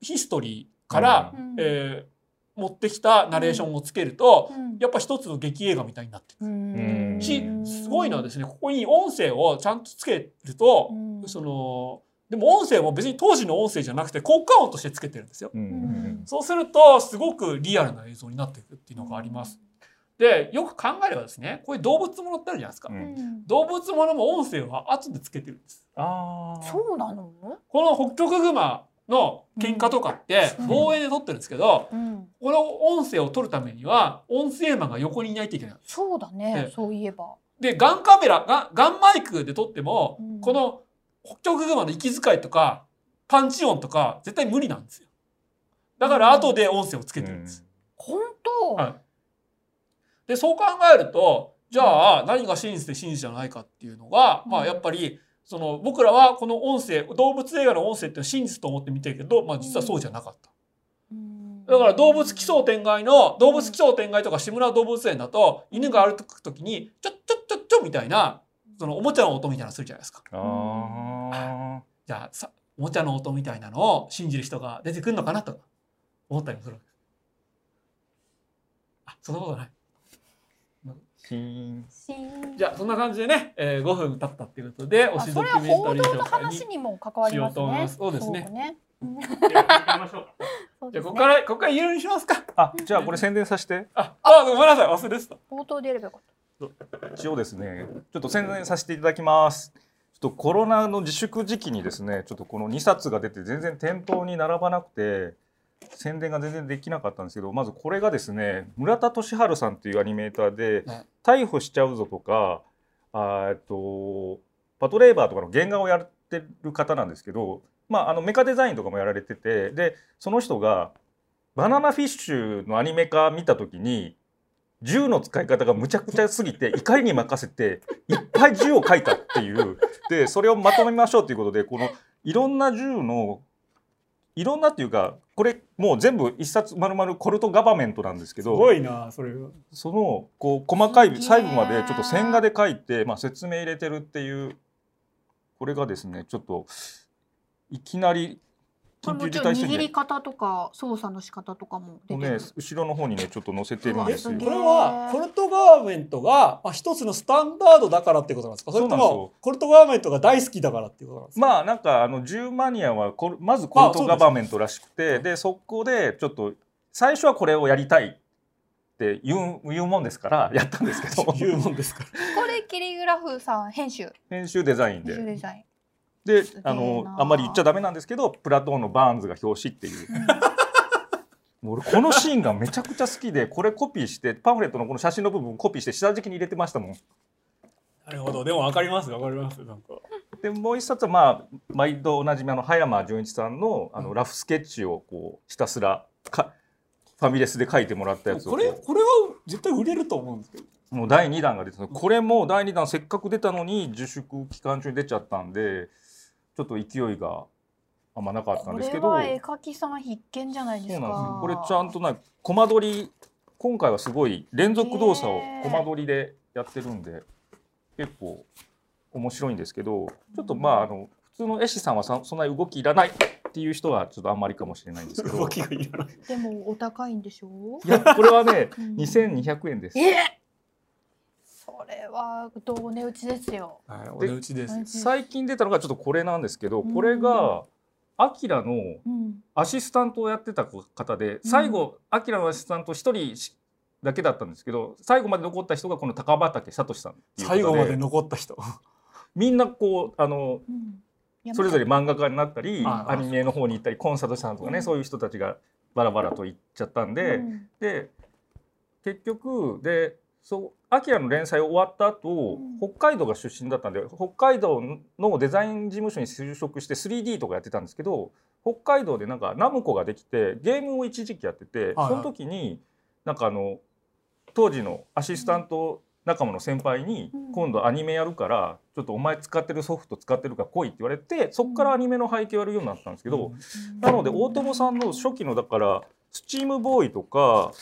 ヒストリーから、うん。えー持ってきたナレーションをつけると、うんやっぱ一つの劇映画みたいになってくる。うんしすごいのはですねここに音声をちゃんとつけると、うんそのでも音声も別に当時の音声じゃなくて効果音としてつけてるんですよ。そうするとすごくリアルな映像になっていくっていうのがあります。でよく考えればですねこういう動物ものってあるじゃないですか。うんうん動物ものも音声は後でつけてるんです。ああ。そうなの？この北極熊の喧嘩とかってうん。望遠で撮ってるんですけど、うん。この音声を撮るためには音声マンが横にいないといけない。そうだねええそういえば。でガンカメラガンガンマイクで撮っても、うん。この北極熊の息遣いとかパンチ音とか絶対無理なんですよ。だから後で音声をつけてるんです。本当？はい。でそう考えるとじゃあ何が真実で真実じゃないかっていうのが、まあやっぱりその僕らはこの音声動物映画の音声っていうのは真実と思って見てるけど、まあ、実はそうじゃなかった。うんだから動物奇想天外の動物奇想天外とか志村動物園だと犬が歩く時にちょっちょっちょっちょみたいなそのおもちゃの音みたいなのするじゃないですか。あじゃあさおもちゃの音みたいなのを信じる人が出てくるのかなとか思ったりもする。あそんなことない。あ。シーン。シーンじゃあそんな感じでね、えー、5分経ったっていうことで推しあそれはドキュメンタ報道のリー紹介に話にも関わりますねしようと思いますそうですねじゃあ行きましょうか。そうですねじゃあここからここから有料にしますか。あ、じゃあこれ宣伝させて。ああごめんなさい忘れてた。冒頭でやればよかっ一応ですね、ちょっと宣伝させていただきます。ちょっとコロナの自粛時期にですね、ちょっとこの2冊が出て全然店頭に並ばなくて、宣伝が全然できなかったんですけど、まずこれがですね、村田俊治さんっていうアニメーターで、ね。逮捕しちゃうぞとか、あっと、パトレーバーとかの原画をやってる方なんですけど、まあ、あのメカデザインとかもやられてて、で、その人がバナナフィッシュのアニメ化見た時に、銃の使い方がむちゃくちゃすぎて怒りに任せていっぱい銃を描いたっていう。でそれをまとめましょうということでこのいろんな銃のいろんなっていうかこれもう全部一冊まるまるコルトガバメントなんですけすどごいなそれは。そのこう細かい細部までちょっと線画で描いて、まあ、説明入れてるっていうこれがですねちょっといきなりたこ緊急れもちろん握事態宣言り方とか操作の仕方とかも出のてるね後ろの方にねちょっと載せてるんですよ。これはコルトガーメントが、まあ、一つのスタンダードだからってことなんですか？それとそうなんですよ。もコルトガーメントが大好きだからっていうことなんですか？まあなんかあの10マニアはこれまずコルトガバメントらしくてでそこでちょっと最初はこれをやりたいって言う言うもんですからやったんですけど。言うもんですから。これキリグラフさん編集。編集デザイン編集デでザインであのな。あんまり言っちゃダメなんですけどプラトーンのバーンズが表紙っていう。もう 俺このシーンがめちゃくちゃ好きでこれコピーしてパンフレットのこの写真の部分コピーして下敷きに入れてましたもん。なるほど。でも分かります。分かります。なんか。でもう一冊はまあ毎度おなじみあの葉山純一さんのあのラフスケッチをこうひたすらかファミレスで書いてもらったやつをこれこれは絶対売れると思うんですけど。もう第2弾が出てたこれも第2弾せっかく出たのに自粛期間中に出ちゃったんでちょっと勢いがあんまなかったんこですけど。れは絵描きさん必見じゃないですそうなんです。よかこれちゃんとなコマ撮り今回はすごい連続動作をコマ撮りでやってるんで結構面白いんですけどちょっとまああの普通の絵師さんはさそんなに動きいらないっていう人はちょっとあんまりかもしれないんですけど。動きがいらない。でもお高いんでしょ？いやこれはねうん。2200円です。えそれは同値打ちですよ。はいお値打ち。です最近出たのがちょっとこれなんですけどうん。これがアキラのうん。アシスタントをやってた方で最後アキラのアシスタント一人しだけだったんですけど最後まで残った人がこの高畑聡さんっていう方最後まで残った人。みんなこうあのうん。それぞれ漫画家になったりあアニメの方に行ったりコンサートしたんとかね、うん。そういう人たちがバラバラと行っちゃったんで、うん。で結局でそうアキラの連載終わった後、うん。北海道が出身だったんで北海道のデザイン事務所に就職して 3D とかやってたんですけど北海道でなんかナムコができてゲームを一時期やってて、はいその時になんかあの当時のアシスタント仲間の先輩にうん。今度アニメやるからちょっとお前使ってるソフト使ってるから来いって言われてそこからアニメの背景をやるようになったんですけど、なので大友さんの初期のだからスチームボーイとか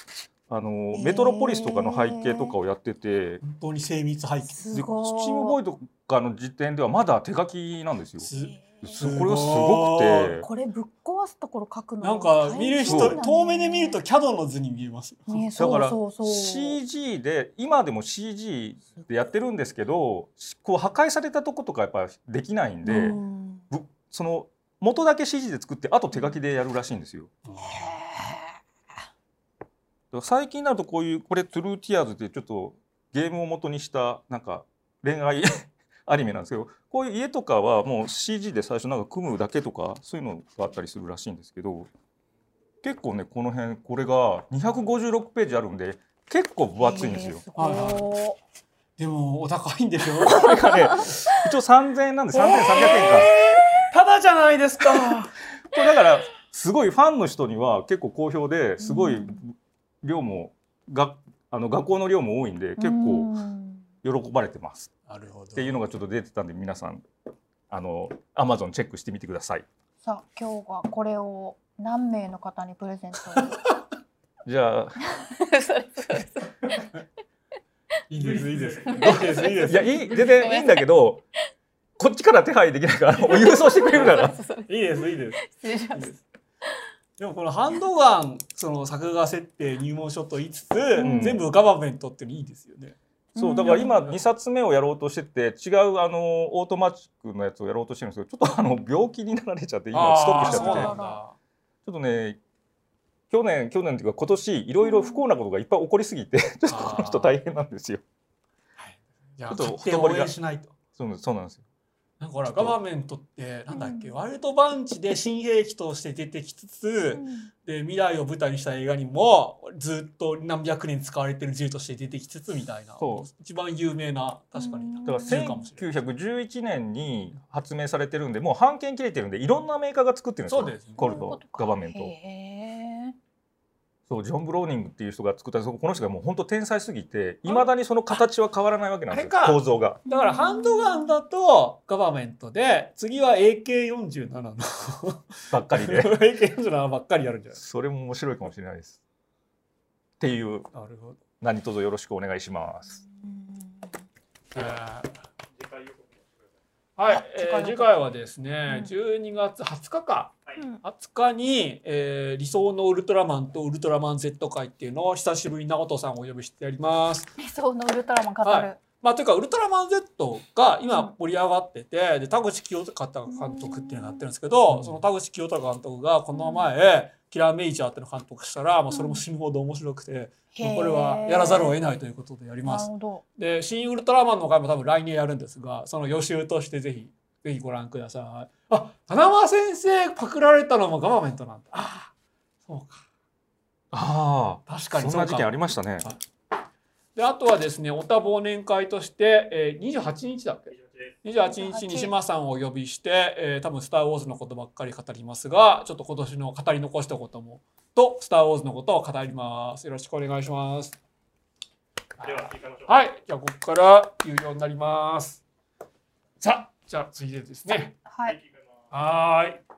あのー。メトロポリスとかの背景とかをやってて、本当に精密背景。でスチすごい。ームボーイとかの時点ではまだ手書きなんですよ。すすこれがすごくて。これぶっ壊すところ書くのなんか見る人遠目で見るとキャドの図に見えますよ。ねだから CG で今でも CG でやってるんですけどこう破壊されたとことかやっぱできないんで、うん。ぶその元だけ CG で作ってあと手書きでやるらしいんですよ。だから最近になるとこういうこれ「トゥルーティアーズ」ってちょっとゲームを元にしたなんか恋愛 アニメなんですけどこういう家とかはもう CG で最初なんか組むだけとかそういうのがあったりするらしいんですけど結構ねこの辺これが256ページあるんで結構分厚いんですよ。でもお高いんでしょ？これがね一応3000円なんで3300円か。ただじゃないですか。これだからすごいファンの人には結構好評ですごいうん量もがあの学校の量も多いんで結構うん喜ばれてます。っていうのがちょっと出てたんで皆さんあのアマゾンチェックしてみてください。さあ今日はこれを何名の方にプレゼント じゃあ。いいですいいです。いいです いいです。いやいい全然いいんだけどこっちから手配できないからあの郵送してくれるから。いいですいいです。失礼しまいいですすでもこのハンドガンその作画設定入門書と言いつつ、ん全部ガバメントっていうのいいですよね。そうだから今2冊目をやろうとしてて違うあのオートマチックのやつをやろうとしてるんですけどちょっとあの病気になられちゃって今ストップしちゃっててち。ょっとね去年去年っていうか今年いろいろ不幸なことがいっぱい起こりすぎて ちょっとこの人大変なんですよ。じゃあちょっと買って応援しないと。そうなんそうなんですよ。なんかほらガバメントってなんだっけ、うん。ワルトバンチで新兵器として出てきつつ、で未来を舞台にした映画にもずっと何百年使われてる銃として出てきつつみたいな。そう。一番有名な確かに。うん。だから銃かもしれない。1911年に発明されてるんでもう半径切れてるんでいろんなメーカーが作ってるんですよ。そうですね。コルトガバメント。へーそうジョン・ブローニングっていう人が作ったそここの人がもう本当天才すぎていまだにその形は変わらないわけなんですよ構造が。だからハンドガンだとガバメントで次は AK47 の。ばっかりで。AK47 ばっかりやるんじゃないそれも面白いかもしれないです。っていうなるほど。何卒よろしくお願いしますえー次回予告もしてくだはいあ、えー次回はですね、うん。12月20日か。さい。うん。20日に、えー理想のウルトラマンとウルトラマン Z 会っていうのを久しぶりに直人さんをお呼びしてやります。理想のウルトラマン語る、はいまあというかウルトラマン Z が今盛り上がってて、で田口清隆監督っていうのがやってるんですけど、うん。その田口清隆監督がこの前、キラーメイジャーっていうのを監督したら、もうそれも死ぬほど面白くて、これはやらざるを得ないということでやります。で、新ウルトラマンの回も多分来年やるんですが、その予習としてぜひ、ぜひご覧ください。あ、花輪先生パクられたのもガバメントなんだ。ああ、そうか。あ確かにあそんな事件ありまましたねで、あとはですね、おた忘年会として、えー、28日だっけ？28日に島さんをお呼びして、えー多分「スター・ウォーズ」のことばっかり語りますがちょっと今年の語り残したこともと「スター・ウォーズ」のことを語りますよろしくお願いしますでは、行きましょう。はい、じゃあここから有料になります。さあ、じゃあ次でですね。はい。はーい。